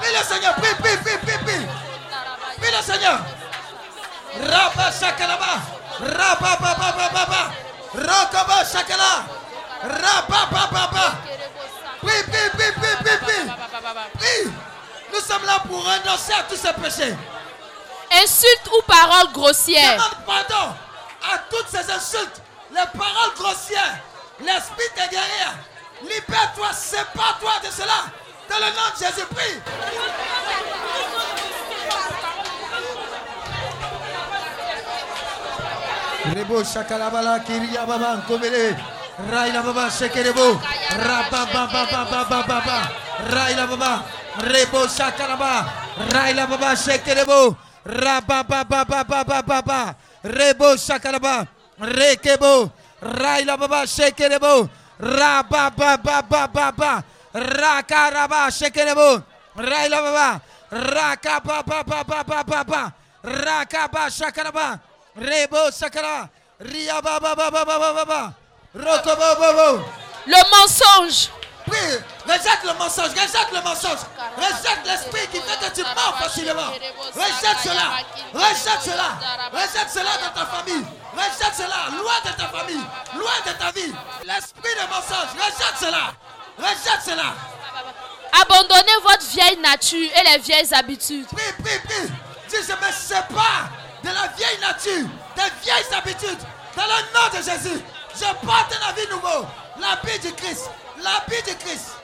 Prie le Seigneur. Prie, prie, prie, prie, prie. Prie le Seigneur. Rabba shakalaba. Rabba baba baba. Rokaba shakala. Rabba baba baba. Prie, prie, prie, prie, prie, prie. Prie. Nous sommes là pour renoncer à tous ces péchés. insultes ou paroles grossières, Demande pardon à toutes ces insultes, les paroles grossières, l'esprit de guerrière. Libère-toi, sépare-toi de cela. Dans le nom de Jésus, prie. Rebo shakalabala kiriya baba nkomele. Raila baba shekerebo. Raba baba baba baba baba. Raila baba. Rebo shakalaba. Raila baba baba baba baba. Rebo shakalaba. Rekebo. Raila baba baba baba. Rakaraba shekerebo. Raila baba. Baba baba baba shakalaba. Rebo sakara. Ria le mensonge, Prie, rejette le mensonge, rejette le mensonge, rejette l'esprit qui fait que tu mens facilement. Rejette cela, rejette cela, rejette cela dans ta famille, rejette cela loin de ta famille, loin de ta vie. L'esprit de mensonge, rejette cela, rejette cela. abandonnez votre vieille nature et les vieilles habitudes. Prie, prie, prie. Dis, je me sépare de la vieille nature, des vieilles habitudes. Dans le nom de Jésus, je porte un vie nouveau, l'habit du Christ, l'habit du Christ.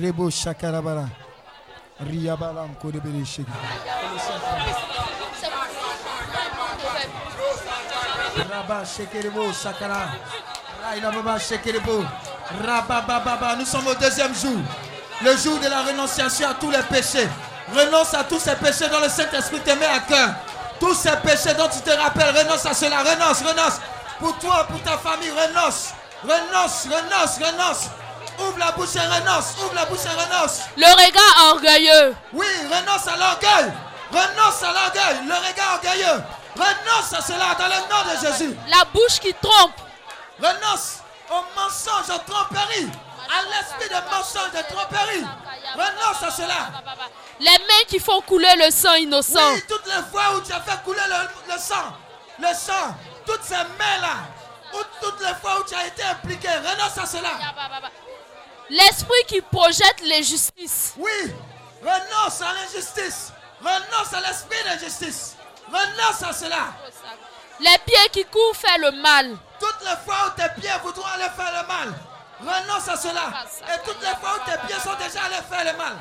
Rebo shakarabara. Riabalam kodebere shegi. Rabba Shekerebo Sakara. Raïla Baba Shekerebo. Rabba Baba. Nous sommes au deuxième jour. Le jour de la renonciation à tous les péchés. Renonce à tous ces péchés dont le Saint-Esprit te met à cœur. Tous ces péchés dont tu te rappelles, renonce à cela. Renonce, renonce. Pour toi, pour ta famille, renonce. Renonce, renonce, renonce. Ouvre la bouche et renonce. Ouvre la bouche et renonce. Le regard orgueilleux, Oui, renonce à l'orgueil. Renonce à l'orgueil. Le regard orgueilleux. Renonce à cela dans le nom de Jésus. la bouche qui trompe, Renonce au mensonge, aux tromperies. À l'esprit de mensonge, de tromperie. Renonce à cela. les mains qui font couler le sang innocent, Oui, toutes les fois où tu as fait couler le, le sang, le sang, toutes ces mains-là, ou toutes les fois où tu as été impliqué, renonce à cela. l'esprit qui projette l'injustice, Oui, renonce à l'injustice. Renonce à l'esprit d'injustice. Renonce à cela. les pieds qui courent faire le mal, Toutes les fois où tes pieds voudront aller faire le mal, renonce à cela. Et toutes les fois où tes pieds sont déjà allés faire le mal,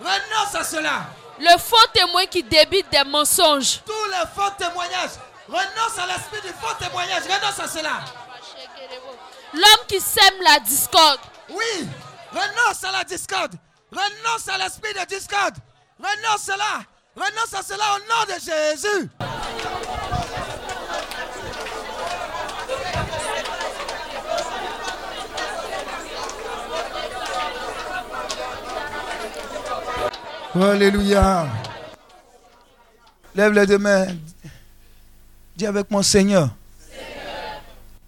renonce à cela. le faux témoin qui débite des mensonges, Tous les faux témoignages, renonce à l'esprit du faux témoignage, renonce à cela. l'homme qui sème la discorde, Oui, renonce à la discorde, renonce à l'esprit de discorde, renonce à cela, renonce à cela au nom de Jésus. Alléluia. Lève les deux mains. Dis avec mon Seigneur.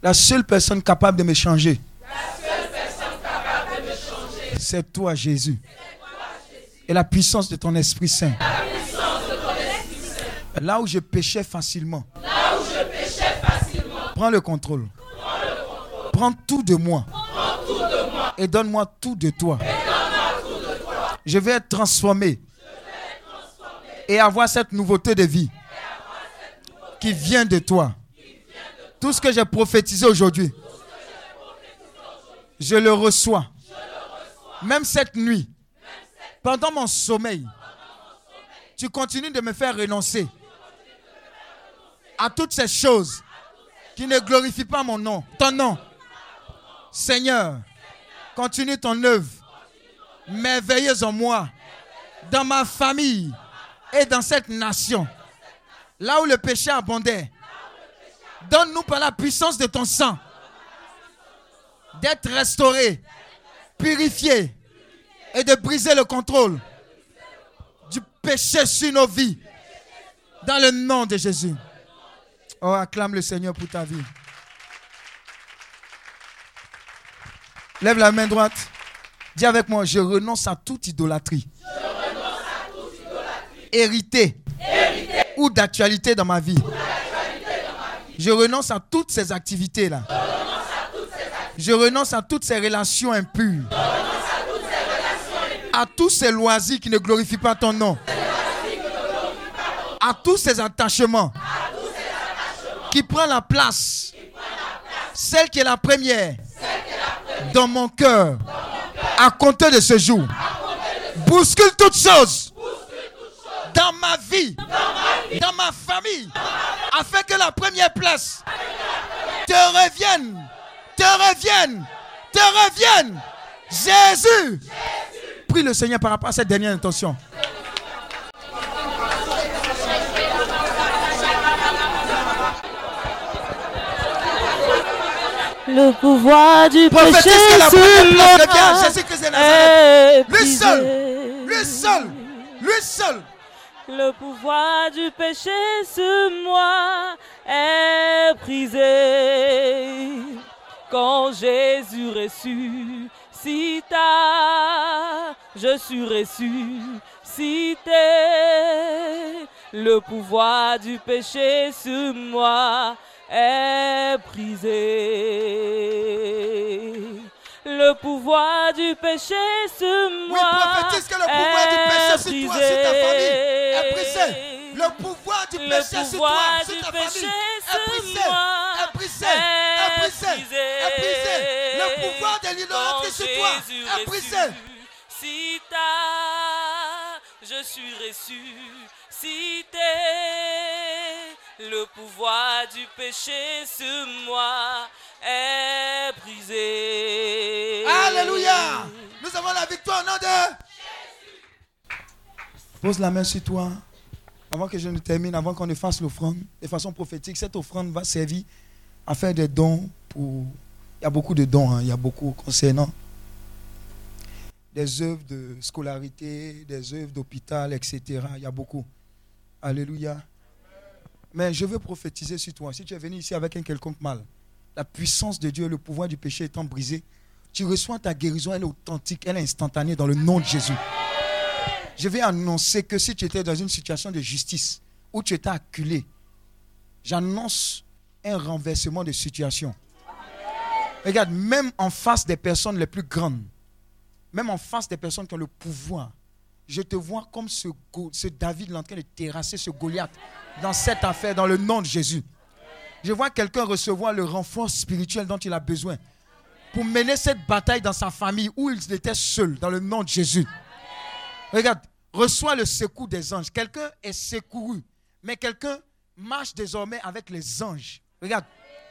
La seule personne capable de me changer. C'est toi, Jésus. Et la puissance de ton Esprit Saint. Là où je péchais facilement. Prends le contrôle. Prends tout de moi. Et donne-moi tout de toi. Je vais être transformé. Et avoir cette nouveauté de vie qui vient de toi. Tout ce que j'ai prophétisé aujourd'hui, je le reçois. Même cette nuit, pendant mon sommeil, tu continues de me faire renoncer à toutes ces choses qui ne glorifient pas mon nom, ton nom. Seigneur, continue ton œuvre merveilleuse en moi, dans ma famille et dans cette nation. Là où le péché abondait, donne-nous par la puissance de ton sang d'être restaurés, purifiés et de briser le contrôle du péché sur nos vies. Dans le nom de Jésus. Oh, acclame le Seigneur pour ta vie. Lève la main droite. Dis avec moi, je renonce à toute idolâtrie. Hérité. Ou d'actualité dans ma vie. Je renonce à toutes ces activités-là. Je renonce à toutes ces relations impures. À tous ces loisirs qui ne glorifient pas ton nom. À tous ces attachements qui prennent la place. Celle qui est la première dans mon cœur à compter de ce jour. Bouscule toutes choses dans ma vie, dans ma famille, afin que la première place te revienne, te revienne, te revienne. Jésus. Prie le Seigneur par rapport à cette dernière intention. Le pouvoir du péché sur. Jésus-Christ est Lui seul, lui seul, lui seul. Le pouvoir du péché sur moi est brisé. Quand Jésus ressuscita, je suis ressuscité. Le pouvoir du péché sur moi est brisé. Le pouvoir du péché sur Oui, moi prophétise que le pouvoir du péché sur toi, sur ta famille est brisé. Le pouvoir du péché sur toi, sur ta famille est brisé. Est brisé. Est brisé. Est brisé. Le pouvoir de l'idolâtrie sur toi est brisé. Sita, je suis ressuscité. Le pouvoir du péché sur moi est brisé. Alléluia. Nous avons la victoire au nom de Pose la main sur toi. Avant que je ne termine, avant qu'on ne fasse l'offrande, de façon prophétique, cette offrande va servir à faire des dons pour. Il y a beaucoup de dons, hein. il y a beaucoup concernant des œuvres de scolarité, des œuvres d'hôpital, etc. Il y a beaucoup. Alléluia. Mais je veux prophétiser sur toi. Si tu es venu ici avec un quelconque mal, la puissance de Dieu et le pouvoir du péché étant brisé, tu reçois ta guérison, elle est authentique, elle est instantanée dans le nom de Jésus. Je vais annoncer que si tu étais dans une situation de justice où tu étais acculé, j'annonce un renversement de situation. Regarde, même en face des personnes les plus grandes, même en face des personnes qui ont le pouvoir, je te vois comme ce, David en train de terrasser ce Goliath dans cette affaire, dans le nom de Jésus. Je vois quelqu'un recevoir le renfort spirituel dont il a besoin pour mener cette bataille dans sa famille où il était seul, dans le nom de Jésus. Regarde, reçois le secours des anges. Quelqu'un est secouru, mais quelqu'un marche désormais avec les anges. Regarde,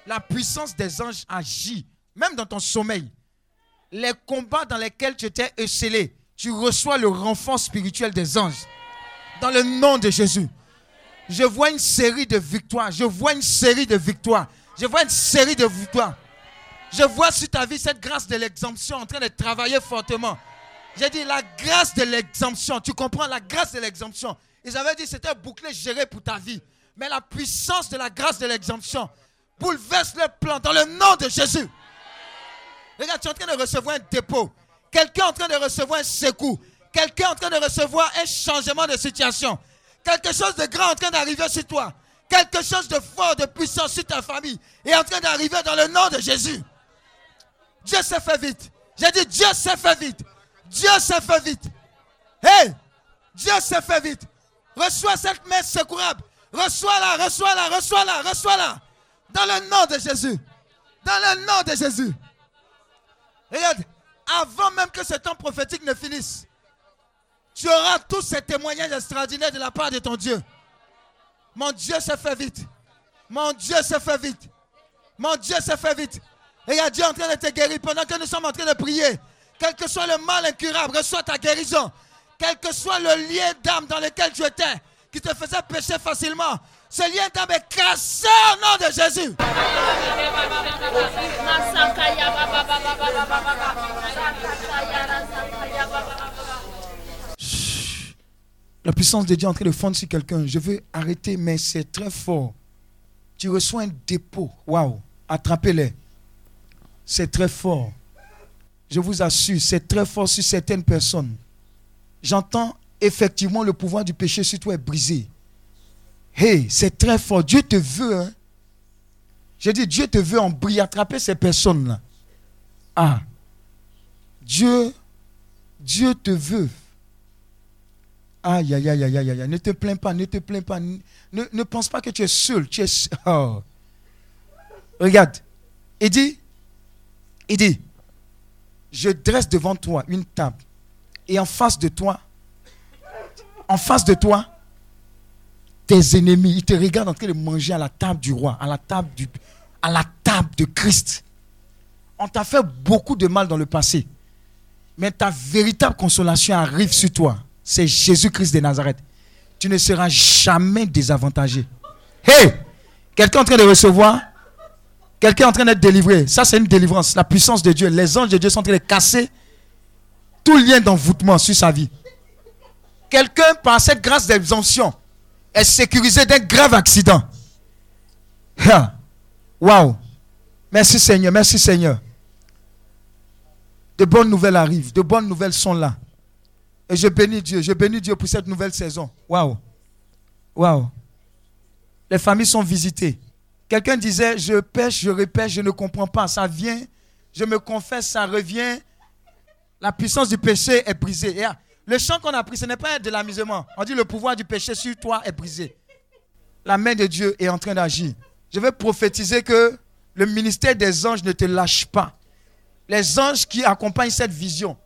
la puissance des anges agit, même dans ton sommeil. Les combats dans lesquels tu étais esselé, tu reçois le renfort spirituel des anges. Dans le nom de Jésus. Je vois une série de victoires. Je vois une série de victoires. Je vois une série de victoires. Je vois sur ta vie cette grâce de l'exemption en train de travailler fortement. J'ai dit la grâce de l'exemption. Tu comprends la grâce de l'exemption. Ils avaient dit c'était un bouclier géré pour ta vie. Mais la puissance de la grâce de l'exemption bouleverse le plan dans le nom de Jésus. Regarde, tu es en train de recevoir un dépôt. Quelqu'un est en train de recevoir un secours. Quelqu'un est en train de recevoir un changement de situation. Quelque chose de grand est en train d'arriver sur toi. Quelque chose de fort, de puissant sur ta famille est en train d'arriver dans le nom de Jésus. Dieu s'est fait vite. J'ai dit Dieu s'est fait vite. Dieu s'est fait vite. Hey, Dieu s'est fait vite. Reçois cette main secourable. Reçois-la, reçois-la, reçois-la, reçois-la. Dans le nom de Jésus. Dans le nom de Jésus. Regarde, avant même que ce temps prophétique ne finisse, tu auras tous ces témoignages extraordinaires de la part de ton Dieu. Mon Dieu se fait vite. Mon Dieu se fait vite. Mon Dieu se fait vite. Regarde, Dieu est en train de te guérir pendant que nous sommes en train de prier. Quel que soit le mal incurable, reçois ta guérison. Quel que soit le lien d'âme dans lequel tu étais, qui te faisait pécher facilement, ce lien d'âme est cassé au nom de Jésus. La puissance de Dieu est en train de fondre sur quelqu'un. Je veux arrêter, mais c'est très fort. Tu reçois un dépôt. Waouh. Attrapez-les. C'est très fort. Je vous assure, c'est très fort sur certaines personnes. J'entends effectivement le pouvoir du péché sur toi est brisé. Hey, c'est très fort. Dieu te veut. Hein. J'ai dit, Dieu te veut en briller, attraper ces personnes-là. Ah. Dieu, Dieu te veut. Aïe, aïe, aïe, aïe, aïe, aïe. Ne te plains pas, ne te plains pas. Ne, ne pense pas que tu es seul. Tu es seul. Oh. Regarde. Il dit, il dit, je dresse devant toi une table. Et en face de toi, en face de toi, tes ennemis, ils te regardent en train de manger à la table du roi, à la table, du, à la table de Christ. On t'a fait beaucoup de mal dans le passé. Mais ta véritable consolation arrive sur toi. C'est Jésus-Christ de Nazareth. Tu ne seras jamais désavantagé. Hey! Quelqu'un en train de recevoir? Quelqu'un en train d'être délivré? Ça, c'est une délivrance. La puissance de Dieu. Les anges de Dieu sont en train de casser tout lien d'envoûtement sur sa vie. Quelqu'un, par cette grâce d'exemption, est sécurisé d'un grave accident. Waouh. Merci Seigneur, merci Seigneur. De bonnes nouvelles arrivent, de bonnes nouvelles sont là. Et je bénis Dieu, je bénis Dieu pour cette nouvelle saison. Waouh. Waouh. Les familles sont visitées. Quelqu'un disait, je pêche, je répète, je ne comprends pas. Ça vient, je me confesse, ça revient. La puissance du péché est brisée. Et le chant qu'on a pris, ce n'est pas de l'amusement. On dit le pouvoir du péché sur toi est brisé. La main de Dieu est en train d'agir. Je vais prophétiser que le ministère des anges ne te lâche pas. Les anges qui accompagnent cette vision,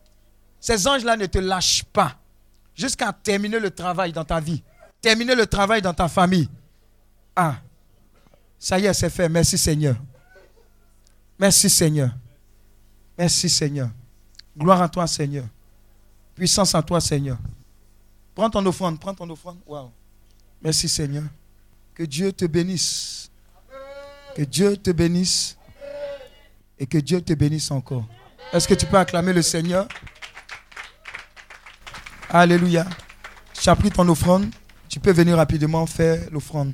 ces anges-là ne te lâchent pas jusqu'à terminer le travail dans ta vie, terminer le travail dans ta famille. Ah, ça y est, c'est fait. Merci Seigneur. Merci Seigneur. Merci Seigneur. Gloire à toi Seigneur. Puissance à toi Seigneur. Prends ton offrande, prends ton offrande. Wow. Merci Seigneur. Que Dieu te bénisse. Que Dieu te bénisse. Et que Dieu te bénisse encore. Est-ce que tu peux acclamer le Seigneur? Alléluia. Tu as pris ton offrande. Tu peux venir rapidement faire l'offrande.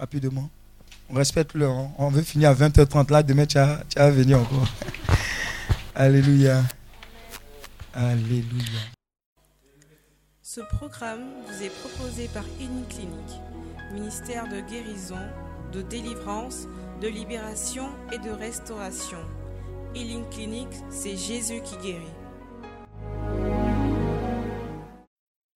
Rapidement. On respecte l'heure. Hein. On veut finir à 20h30. Là, demain, tu tu venir encore. Alléluia. Alléluia. Ce programme vous est proposé par Clinique, ministère de guérison, de délivrance, de libération et de restauration. Healing Clinic, c'est Jésus qui guérit.